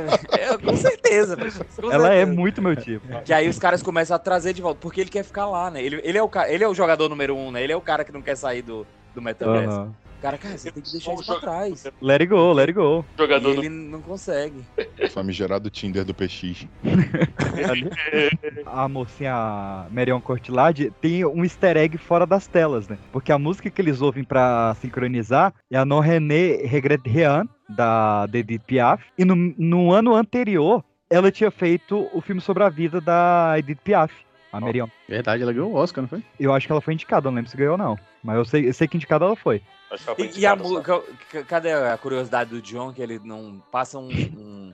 é- com certeza, com Ela é certeza. muito meu tipo. Que aí os caras começam a trazer de volta, porque ele quer ficar lá, né? Ele, ele, é, o, ele é o jogador número um, né? Ele é o cara que não quer sair do, do metaverso. Aham. Cara, cara, você tem que deixar isso pra trás. Let it go, let it go. E Jogador ele não consegue. Famigerado Tinder do PX. a mocinha Marion Cotillard tem um easter egg fora das telas, né? Porque a música que eles ouvem pra sincronizar é a Non René Regret Rien, da Edith Piaf. E no, no ano anterior, ela tinha feito o filme sobre a vida da Edith Piaf. A Merion. Verdade, ela ganhou o Oscar, não foi? Eu acho que ela foi indicada, não lembro se ganhou ou não. Mas eu sei, eu sei que indicada ela foi. E, e a música. ca- Cadê a curiosidade do John que ele não passa um, um,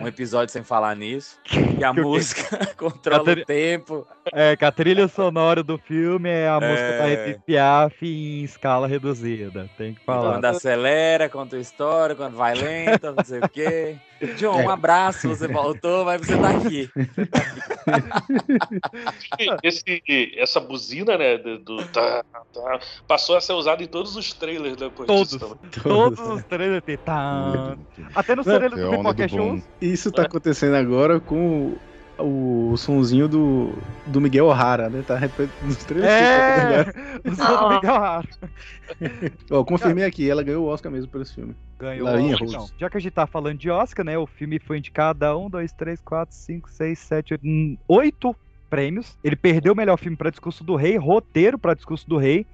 um episódio sem falar nisso? E a Que música controla Cateri- o tempo. É, que a trilha sonora do filme é a música da É. Edith Piaf em escala reduzida. Tem que falar. Quando acelera, conta história, quando vai lenta, não sei o quê. John, um abraço, você voltou, mas você tá aqui. Esse, essa buzina, né, do, tá, tá, passou a ser usada em todos os trailers depois Todos. disso também. Todos os trailers tem. Tá. Até nos Não, trailers é do do Pipoca bom. Shows. Isso tá acontecendo agora com o, o sonzinho do, do Miguel O'Hara, né? Tá nos três É! O som do. Miguel Hara. Ó, confirmei aqui, ela ganhou o Oscar mesmo por esse filme. Ganhou. Larinha Então, Rose. já que a gente tá falando de Oscar, né? O filme foi indicado a 1, 2, 3, 4, 5, 6, 7, 8, 8 prêmios. Ele perdeu o melhor filme pra Discurso do Rei, roteiro pra Discurso do Rei,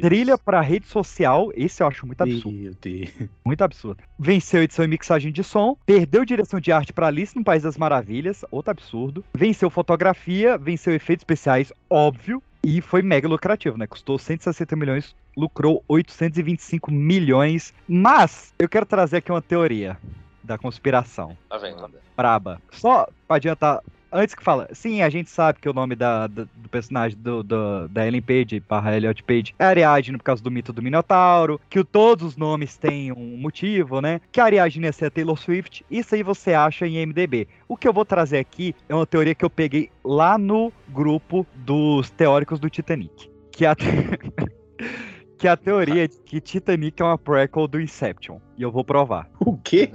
trilha pra rede social. Esse eu acho muito absurdo. Meu Deus. Muito absurdo. Venceu edição e mixagem de som. Perdeu direção de arte pra Alice no País das Maravilhas. Outro absurdo. Venceu fotografia. Venceu efeitos especiais, óbvio. E foi mega lucrativo, né? Custou 160 milhões, lucrou 825 milhões. Mas eu quero trazer aqui uma teoria da conspiração. Tá vendo? Braba. Só pra adiantar, antes que fala, sim, a gente sabe que o nome da, da- do personagem do, do- da Ellen Page, barra Elliot Page, é Ariadne por causa do mito do Minotauro, que o- todos os nomes têm um motivo, né? Que a Ariadne ia ser a Taylor Swift, isso aí você acha em MDB. O que eu vou trazer aqui é uma teoria que eu peguei lá no grupo dos teóricos do Titanic. Que a, que a teoria é de que Titanic é uma prequel do Inception. E eu vou provar. O quê?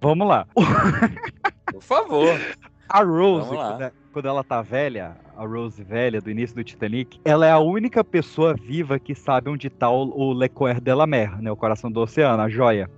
Vamos lá. Por favor. A Rose, quando, é- quando ela tá velha, a Rose velha do início do Titanic, ela é a única pessoa viva que sabe onde tá o, o Le Coeur de la Mer, né? O coração do oceano, a joia.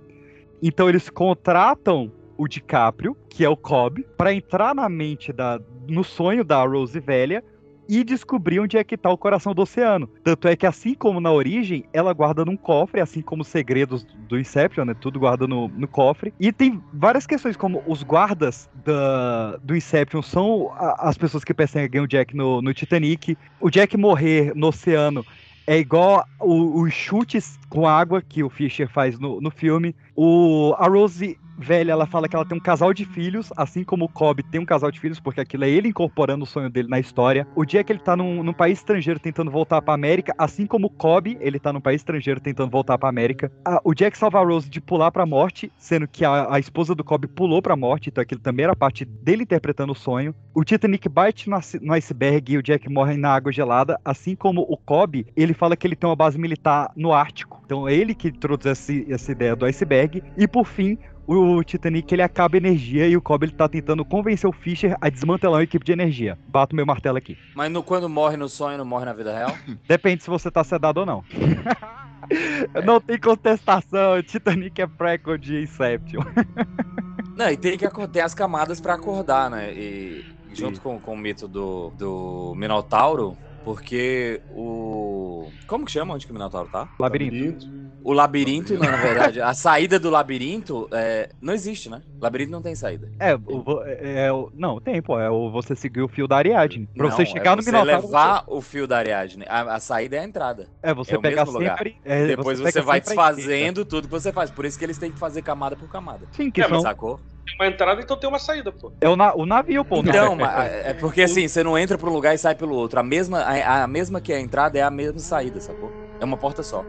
Então eles contratam o DiCaprio, que é o Cobb, pra entrar na mente da. no sonho da Rose velha e descobrir onde é que tá o coração do oceano. Tanto é que, assim como na origem, ela guarda num cofre, assim como os segredos do Inception, né? Tudo guarda no, no cofre. E tem várias questões, como os guardas da, do Inception são a- as pessoas que perseguem o Jack no, no Titanic. O Jack morrer no oceano é igual os chutes com água que o Fisher faz no, no filme. O, a Rose velha, ela fala que ela tem um casal de filhos, assim como o Cobb tem um casal de filhos, porque aquilo é ele incorporando o sonho dele na história. O Jack, ele tá num, num país estrangeiro tentando voltar pra América, assim como o Cobb, ele tá num país estrangeiro tentando voltar pra América. Ah, o Jack salva a Rose de pular pra morte, sendo que a, a esposa do Cobb pulou pra morte, então aquilo também era parte dele interpretando o sonho. O Titanic bate no, no iceberg e o Jack morre na água gelada, assim como o Cobb, ele fala que ele tem uma base militar no Ártico. Então é ele que introduz esse- essa ideia do iceberg. E por fim, o Titanic ele acaba a energia e o Cobb ele tá tentando convencer o Fisher a desmantelar uma equipe de energia. Bato meu martelo aqui. Mas no- quando morre no sonho, não morre na vida real? Depende se você tá sedado ou não. não tem contestação, Titanic é prequel de Inception. Não, e tem que ter as camadas pra acordar, né? E junto com, com o mito do, do Minotauro, porque o. Como que chama onde que o Minotauro tá? Labirinto. O labirinto, não, na verdade, a saída do labirinto é, não existe, né? Labirinto não tem saída. É, o, é, é o- não, tem, pô, é o, você seguir o fio da Ariadne. Pra Não, você chegar é no você Minotauro. levar o fio da Ariadne. A, a saída é a entrada. É, você é lugar. sempre. é, Depois você, pega vai desfazendo tudo que você faz. Por isso que eles têm que fazer camada por camada. Sim, que É, são. Sacou? Tem uma entrada, então tem uma saída, pô. É o, na- o navio, pô. Então, não. mas é porque assim, você não entra pra um lugar e sai pelo outro. A mesma, a, a mesma que é a entrada é a mesma saída, sacou? É uma porta só.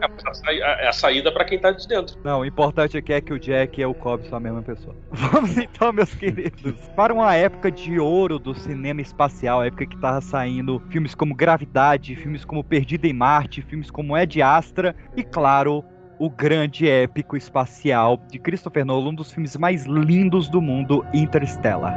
É a, é a saída pra quem tá de dentro. Não, o importante aqui é que o Jack e o Cobb são a mesma pessoa. Vamos então, meus queridos, para uma época de ouro do cinema espacial, a época que tava saindo filmes como Gravidade, filmes como Perdida em Marte, filmes como Ed Astra e, claro, o grande épico espacial de Christopher Nolan, um dos filmes mais lindos do mundo, Interstellar.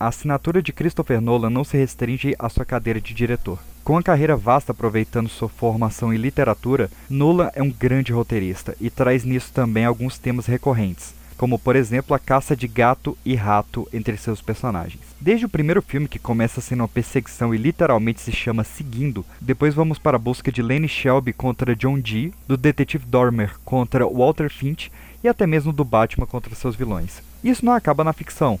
A assinatura de Christopher Nolan não se restringe à sua cadeira de diretor. Com uma carreira vasta aproveitando sua formação em literatura, Nolan é um grande roteirista e traz nisso também alguns temas recorrentes. como por exemplo a caça de gato e rato entre seus personagens. Desde o primeiro filme, que começa sendo uma perseguição e literalmente se chama Seguindo, depois vamos para a busca de Lenny Shelby contra John Dee, do detetive Dormer contra Walter Finch e até mesmo do Batman contra seus vilões. Isso não acaba na ficção.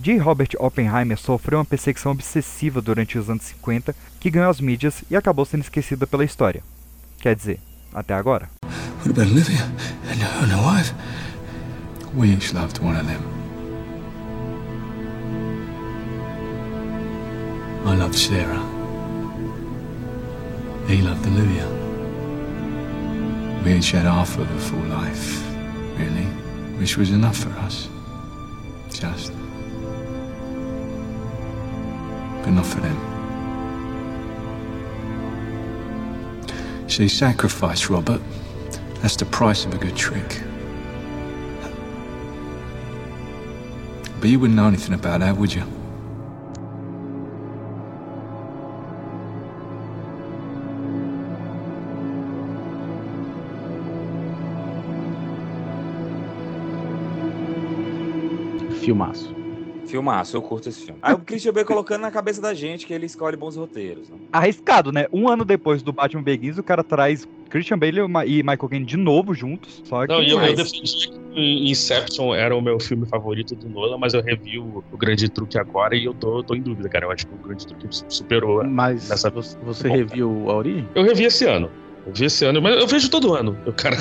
J. Robert Oppenheimer sofreu uma perseguição obsessiva durante os anos 50 que ganhou as mídias e acabou sendo esquecida pela história. Quer dizer, até agora. What about Olivia and her, wife? We each loved one of them. I loved Sarah. He loved Olivia. We each had half of a full life, really, which was enough for us. Just. Not for them. See, sacrifice, Robert. That's the price of a good trick. But you wouldn't know anything about that, would you? Filmaço. Filmaço, eu curto esse filme. Aí o Christian Bale colocando na cabeça da gente que ele escolhe bons roteiros. Né? Arriscado, né? Um ano depois do Batman Begins, o cara traz Christian Bale e Michael Caine de novo juntos. Só que Não, e eu, eu defendi que Inception era o meu filme favorito do Nolan, mas eu revi o, o Grande Truque agora e eu tô, tô em dúvida, cara. Eu acho que o Grande Truque superou. Mas Nessa- você, você reviu a origem? Eu revi esse ano. Eu vi esse ano, mas eu vejo todo ano. Eu, cara,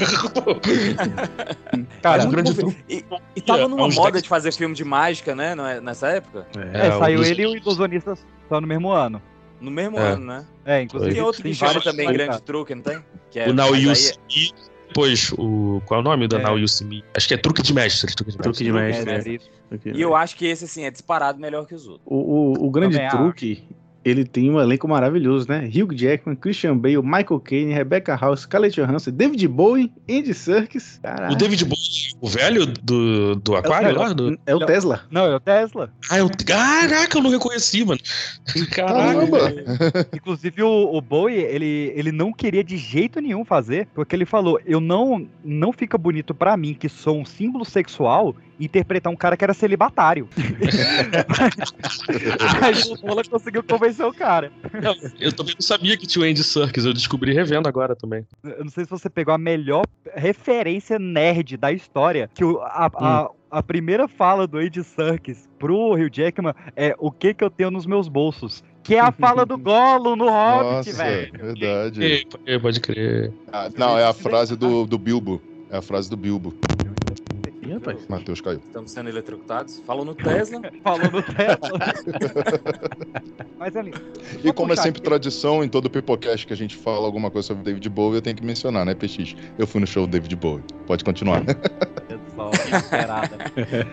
Cara, o Grande Truque. E, e tava Há numa uns moda 10 de fazer filme de mágica, né? é- Nessa época? É, o saiu ele e o Ilusionista só no mesmo ano. No mesmo É. ano, né? É, inclusive. Tem outro que vários também Grande saíram. Truque, não tem? Que é- o Now You aí- See. Depois, o. Qual é o nome do É. Now You See Me? Acho que é Truque de Mestre. Truque de Truque Mestre. de mestre. É, é. Ok. E eu acho que esse, assim, é disparado melhor que os outros. O, o, o grande Também truque, ele tem um elenco maravilhoso, né? Hugh Jackman, Christian Bale, Michael Caine, Rebecca Hall, Scarlett Johansson, David Bowie, Andy Serkis. Caralho. O David Bowie, o velho do, do Aquário lá? Do... É o Tesla. Não, é o Tesla. Ah, eu... Caraca, eu não reconheci, mano. Caramba! Inclusive, o, o Bowie, ele, ele não queria de jeito nenhum fazer, porque ele falou: eu não, não fica bonito pra mim, que sou um símbolo sexual, interpretar um cara que era celibatário. Aí o Nolan conseguiu convencer o cara. Não, eu também não sabia que tinha o Andy Serkis, eu descobri revendo agora também. Eu não sei se você pegou a melhor referência nerd da história, que o- a, a, a primeira fala do Andy Serkis pro Hugh Jackman é o que que eu tenho nos meus bolsos. Que é a fala do Gollum no Hobbit, Nossa, velho. verdade. E, e, pode crer. Ah, não, é a frase do, do Bilbo. É a frase do Bilbo. Ih, rapaz. Matheus caiu. Estamos sendo eletrocutados. Falou no Tesla. Falou no Tesla. Mas ali. E como é sempre tradição, em todo Pipocast que a gente fala alguma coisa sobre David Bowie, eu tenho que mencionar, né, PX? Eu fui no show do David Bowie. Pode continuar. Só esperada.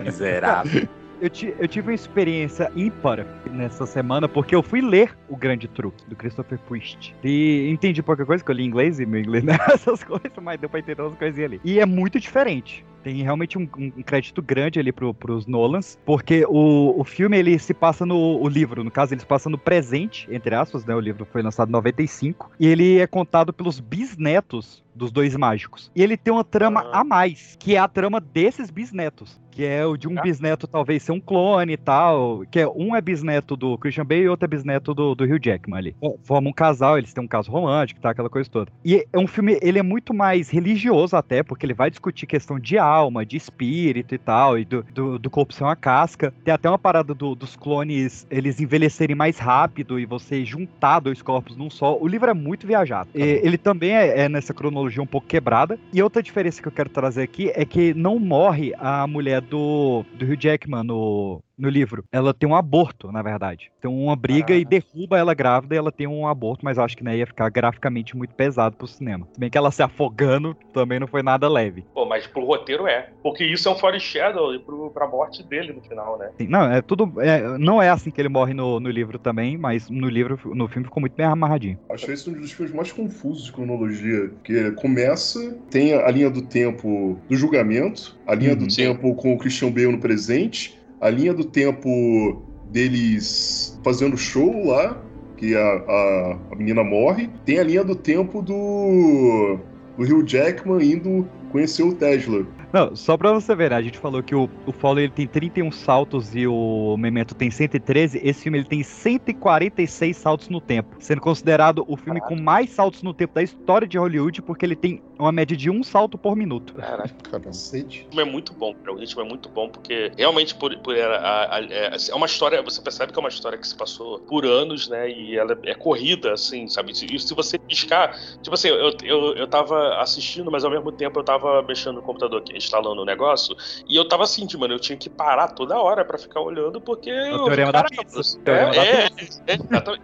Miserável. Eu, eu tive uma experiência ímpar nessa semana, porque eu fui ler O Grande Truque, do Christopher Priest. E entendi pouca coisa, que eu li inglês, e meu inglês não é essas coisas, mas deu pra entender umas coisinhas ali. E é muito diferente. Tem realmente um, um crédito grande ali pro, pros Nolans, porque o, o filme ele se passa no o livro, no caso ele se passa no presente, entre aspas, né? O livro foi lançado em 95, e ele é contado pelos bisnetos dos dois mágicos. E ele tem uma trama Ah. a mais, que é a trama desses bisnetos. Que é o de um Ah. bisneto talvez ser um clone e tal. Que é um é bisneto do Christian Bale e outro é bisneto do, do Hugh Jackman ali. Formam um casal, eles têm um caso romântico, tá? Aquela coisa toda. E é um filme, ele é muito mais religioso até, porque ele vai discutir questão de alma, de espírito e tal, e do, do, do corpo ser uma casca. Tem até uma parada do- dos clones, eles envelhecerem mais rápido e você juntar dois corpos num só. O livro é muito viajado. E ele também é, é nessa cronologia um pouco quebrada. E outra diferença que eu quero trazer aqui é que não morre a mulher do, do Hugh Jackman no, no livro. Ela tem um aborto, na verdade. Tem uma briga e derruba ela grávida e ela tem um aborto, mas acho que né, ia ficar graficamente muito pesado pro cinema. Se bem que ela se afogando também não foi nada leve. Pô, mas pro roteiro é. Porque isso é um foreshadow pro, pra morte dele no final, né? Assim, não, é tudo. é, não é assim que ele morre no, no livro também, mas no livro, no filme ficou muito bem amarradinho. Acho esse um dos filmes mais confusos de cronologia, porque começa, tem a linha do tempo do julgamento, a linha do Uhum. tempo com o Christian Bale no presente, a linha do tempo deles fazendo show lá, que a, a, a menina morre, tem a linha do tempo do, do Hugh Jackman indo conheceu o Tesla. Não, só pra você ver, né? A gente falou que o, o Follow ele tem 31 saltos e o Memento tem 113. Esse filme ele tem 146 saltos no tempo, sendo considerado o filme com mais saltos no tempo da história de Hollywood, porque ele tem uma média de um salto por minuto. Caraca. Cacete. O ritmo é muito bom, cara. O ritmo é muito bom, porque realmente por, por era, a- a- é, é uma história, você percebe que é uma história que se passou por anos, né? E ela é corrida, assim, sabe? E se você piscar, tipo assim, eu, eu, eu tava assistindo, mas ao mesmo tempo eu tava mexendo no computador aqui, instalando o negócio, e eu tava assim, mano, eu tinha que parar toda hora pra ficar olhando, porque. o teorema da Caramba, pizza. É, Teorema da é, é.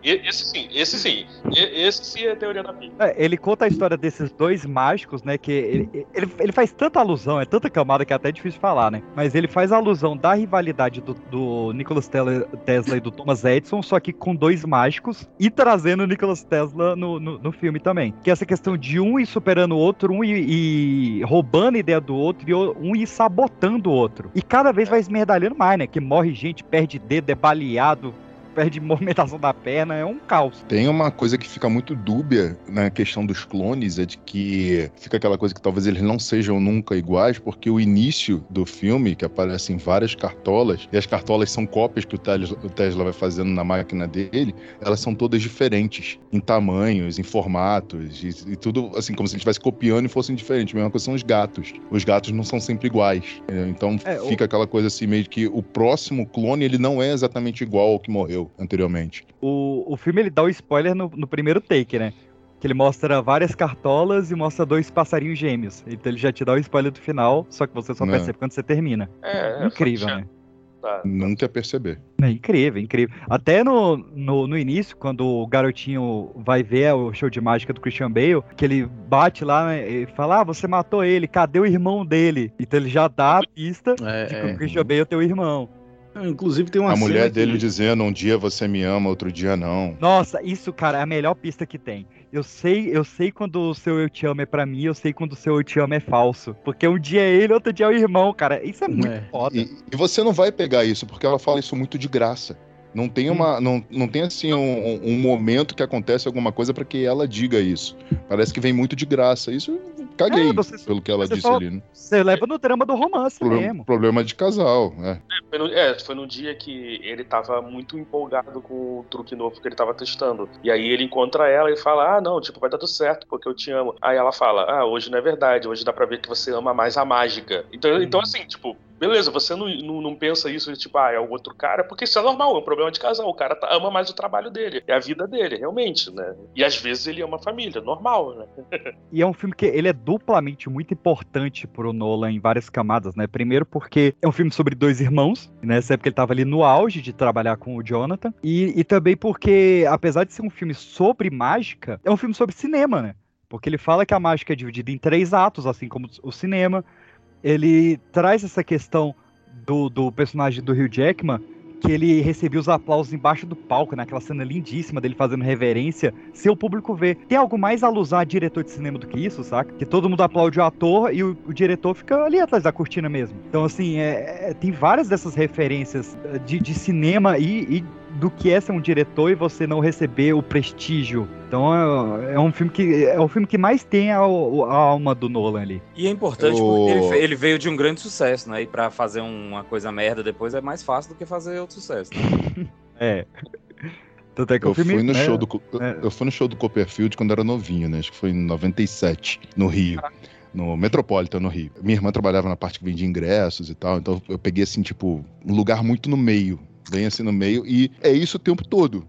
E- esse sim, esse sim. E- Esse sim é a teoria da pizza. É, ele conta a história desses dois mágicos, né? Que ele, ele, ele faz tanta alusão, é tanta camada que é até difícil falar, né? Mas ele faz alusão da rivalidade do, do Nicholas Tesla, e do Thomas Edison, só que com dois mágicos e trazendo o Nicholas Tesla no, no, no filme também. Que é essa questão de um ir superando o outro, um ir roubando a ideia do outro e um ir sabotando o outro. E cada vez vai esmerdalhando mais, né? Que morre gente, perde dedo, é baleado, perde movimentação da perna, é um caos. Tem uma coisa que fica muito dúbia na questão dos clones, é de que fica aquela coisa que talvez eles não sejam nunca iguais, porque o início do filme, que aparecem várias cartolas, e as cartolas são cópias que o Tesla, o Tesla vai fazendo na máquina dele, elas são todas diferentes, em tamanhos, em formatos, e, e tudo assim, como se ele estivesse copiando e fossem diferentes. A mesma coisa são os gatos. Os gatos não são sempre iguais. Então É, o- fica aquela coisa assim, meio que o próximo clone, ele não é exatamente igual ao que morreu anteriormente. O, o filme ele dá o spoiler no, no primeiro take, né? Que ele mostra várias cartolas e mostra dois passarinhos gêmeos. Então ele já te dá o spoiler do final, só que você só Né. percebe quando você termina. É, é incrível, né? Tá. Nunca perceber. É incrível, incrível. Até no, no, no início, quando o garotinho vai ver o show de mágica do Christian Bale, que ele bate lá né, e fala: Ah, você matou ele, cadê o irmão dele? Então ele já dá a pista É, de que é. o Christian Bale é teu irmão. Inclusive tem uma a mulher dele que- dizendo um dia você me ama, outro dia não. Nossa, isso, cara, é a melhor pista que tem. Eu sei, eu sei quando o seu eu te amo é pra mim, eu sei quando o seu eu te amo é falso. Porque um dia é ele, outro dia é o irmão, cara. Isso é muito É. foda. E, e você não vai pegar isso, porque ela fala isso muito de graça. Não tem uma. Não, não tem assim um, um- momento que acontece alguma coisa pra que ela diga isso. Parece que vem muito de graça. Isso eu caguei É, você- pelo que ela disse só- ali. Né? Você leva no drama do romance Problema, mesmo. problema de casal. É. Foi no, é, foi num dia que ele tava muito empolgado com o truque novo que ele tava testando. E aí ele encontra ela e fala: Ah, não, tipo, vai dar tudo certo, porque eu te amo. Aí ela fala: Ah, hoje não é verdade, hoje dá pra ver que você ama mais a mágica. Então, então assim, tipo, beleza, você não, não, não pensa isso, tipo, ah, é o outro cara, porque isso é normal, é um problema de casal. O cara tá- ama mais o trabalho dele, é a vida dele, realmente, né? E às vezes ele ama a família, normal, né? E é um filme que ele é duplamente muito importante pro Nolan em várias camadas, né? Primeiro porque é um filme sobre dois irmãos, né? nessa época ele tava ali no auge de trabalhar com o Jonathan, e, e também porque, apesar de ser um filme sobre mágica, é um filme sobre cinema, né? Porque ele fala que a mágica é dividida em três atos, assim como o cinema. Ele traz essa questão do, do personagem do Hugh Jackman, que ele recebia os aplausos embaixo do palco, naquela cena lindíssima dele fazendo reverência, sem o público ver. Tem algo mais a alusar a diretor de cinema do que isso, saca? Que todo mundo aplaude o ator e o, o diretor fica ali atrás da cortina mesmo. Então, assim, é, é- tem várias dessas referências eh, de, de cinema e, e do que é ser um diretor e você não receber o prestígio. Então, é, é um filme que é o filme que mais tem a, a alma do Nolan ali. E é importante O- porque ele, veio de um grande sucesso, né? E pra fazer uma coisa merda depois é mais fácil do que fazer outro sucesso. Né? É. Tanto é que o Eu filme, fui, no né, show do, é. eu fui no show do Copperfield quando era novinho, né? Acho que foi em 97, no Rio. No Metropolitan, no Rio. Minha irmã trabalhava na parte que vendia ingressos e tal, então eu peguei, assim, tipo, um lugar muito no meio. Bem assim no meio. E é isso o tempo todo.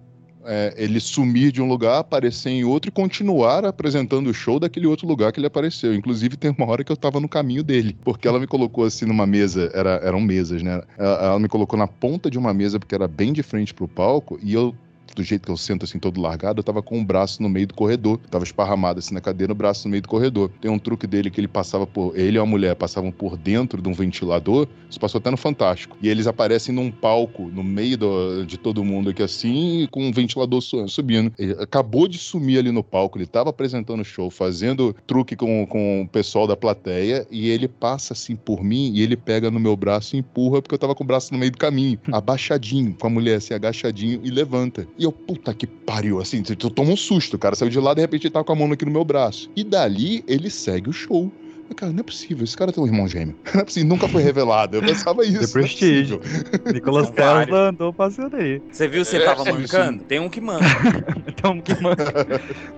É, ele sumir de um lugar, aparecer em outro e continuar apresentando o show daquele outro lugar que ele apareceu. Inclusive, tem uma hora que eu tava no caminho dele, porque ela me colocou assim numa mesa, era, eram mesas, né? Ela, ela me colocou na ponta de uma mesa, porque era bem de frente pro palco, e eu do jeito que eu sento assim todo largado, eu tava com o braço no meio do corredor. Tava esparramado assim na cadeira, o braço no meio do corredor. Tem um truque dele que ele passava por. Ele e a mulher passavam por dentro de um ventilador. Isso passou até no Fantástico. E eles aparecem num palco, no meio do- de todo mundo aqui assim, com um ventilador su- subindo. Ele acabou de sumir ali no palco. Ele tava apresentando o show, fazendo truque com, com o pessoal da plateia. E ele passa assim por mim e ele pega no meu braço e empurra, porque eu tava com o braço no meio do caminho, abaixadinho, com a mulher assim, agachadinho e levanta. E eu, puta que pariu, assim, tu toma um susto, cara saiu de lá, de repente ele tava com a mão aqui no meu braço. E dali ele segue o show. Cara, não é possível. Esse cara tem um irmão gêmeo. Não é possível. Nunca foi revelado. Eu pensava isso. The é Prestige. possível. Nicolas Tesla andou passeando aí. Você viu se É, tava sim, mancando? Tem um que manca. Então, que mano.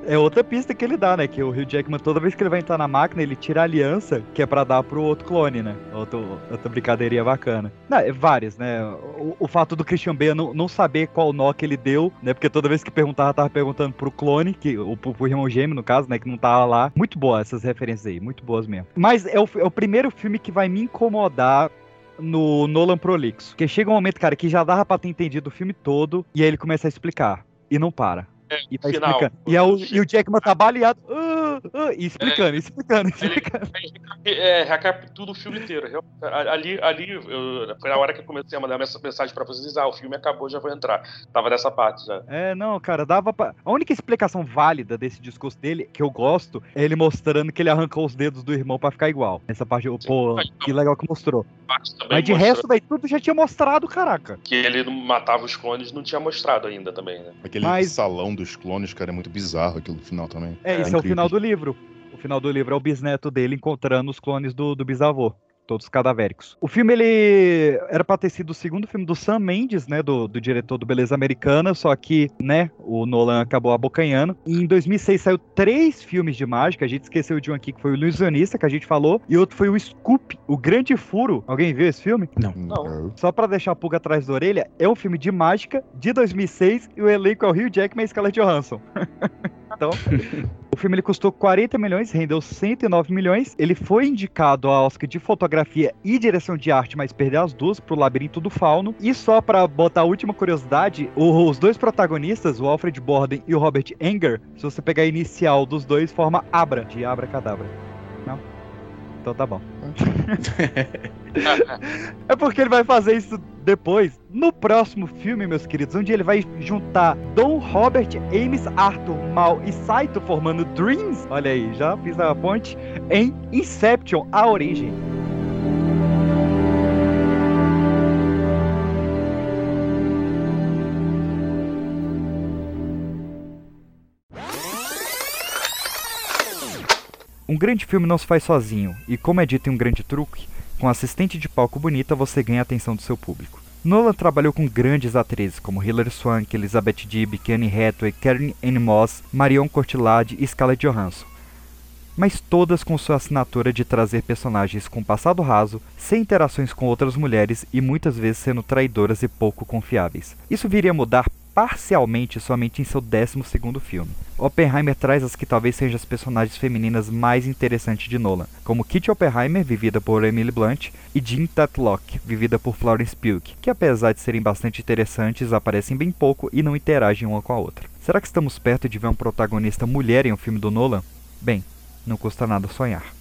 É outra pista que ele dá, né? Que o Hugh Jackman, toda vez que ele vai entrar na máquina, ele tira a aliança, que é pra dar pro outro clone, né? Outro, outra brincadeirinha bacana. Não, é várias, né? O, o fato do Christian Bale não, não saber qual nó que ele deu, né? Porque toda vez que perguntava, tava perguntando pro clone, que, o, pro, pro irmão gêmeo, no caso, né? Que não tava lá. Muito boa essas referências aí, muito boas mesmo. Mas é o, é o primeiro filme que vai me incomodar no Nolan Prolixo. Porque chega um momento, cara, que já dava pra ter entendido o filme todo, e aí ele começa a explicar. E não para. E vai final. explicando. E, é o, e o Jackman tá baleado. Ah, ah, e explicando, explicando, explicando. É, recapitula o filme inteiro. Ali, ali eu- foi a hora que eu comecei a mandar mens- mensagem pra vocês. Ah, o filme acabou, já vou entrar. Tava nessa parte já. É, não, cara, dava pra. A única explicação válida desse discurso dele, que eu gosto, é ele mostrando que ele arrancou os dedos do irmão pra ficar igual. Essa parte, eu, pô, que legal que mostrou. Mas de mostra resto, velho, tudo já tinha mostrado, caraca. Que ele não matava os clones, não tinha mostrado ainda também, né? Aquele Mas- salão dos clones, cara, é muito bizarro aquilo no final também. É, isso é o incrível. final do livro. O final do livro é o bisneto dele encontrando os clones do, do bisavô. Todos cadavéricos. O filme, ele era pra ter sido o segundo filme do Sam Mendes, né? Do, do diretor do Beleza Americana, só que, né, o Nolan acabou abocanhando. E em 2006 saiu três filmes de mágica. A gente esqueceu de um aqui que foi o Ilusionista, que a gente falou. E outro foi o Scoop, o Grande Furo. Alguém viu esse filme? Não. Não. Só pra deixar a pulga atrás da orelha, é um filme de mágica de 2006 e o elenco é o Hugh Jackman e Scarlett Johansson. então, o filme ele custou 40 milhões, rendeu 109 milhões. Ele foi indicado ao Oscar de fotografia e direção de arte, mas perdeu as duas pro Labirinto do Fauno. E só pra botar a última curiosidade, os dois protagonistas, o Alfred Borden e o Robert Enger, se você pegar a inicial dos dois, forma Abra, de Abra Cadabra. Não? Então tá bom. É porque ele vai fazer isso depois, no próximo filme, meus queridos, onde ele vai juntar Don Robert, Ames, Arthur, Mal e Saito formando Dreams. Olha aí, já fiz a ponte em Inception, a origem. Um grande filme não se faz sozinho, e como é dito em um grande truque, com assistente de palco bonita você ganha a atenção do seu público. Nolan trabalhou com grandes atrizes como Hilary Swank, Elizabeth Debicki, Anne Hathaway, Karen Anne Moss, Marion Cotillard e Scarlett Johansson. Mas todas com sua assinatura de trazer personagens com passado raso, sem interações com outras mulheres e muitas vezes sendo traidoras e pouco confiáveis. Isso viria a mudar parcialmente somente em seu 12º filme. Oppenheimer traz as que talvez sejam as personagens femininas mais interessantes de Nolan, como Kitty Oppenheimer, vivida por Emily Blunt, e Jean Tatlock, vivida por Florence Pugh, que apesar de serem bastante interessantes, aparecem bem pouco e não interagem uma com a outra. Será que estamos perto de ver um protagonista mulher em um filme do Nolan? Bem, não custa nada sonhar.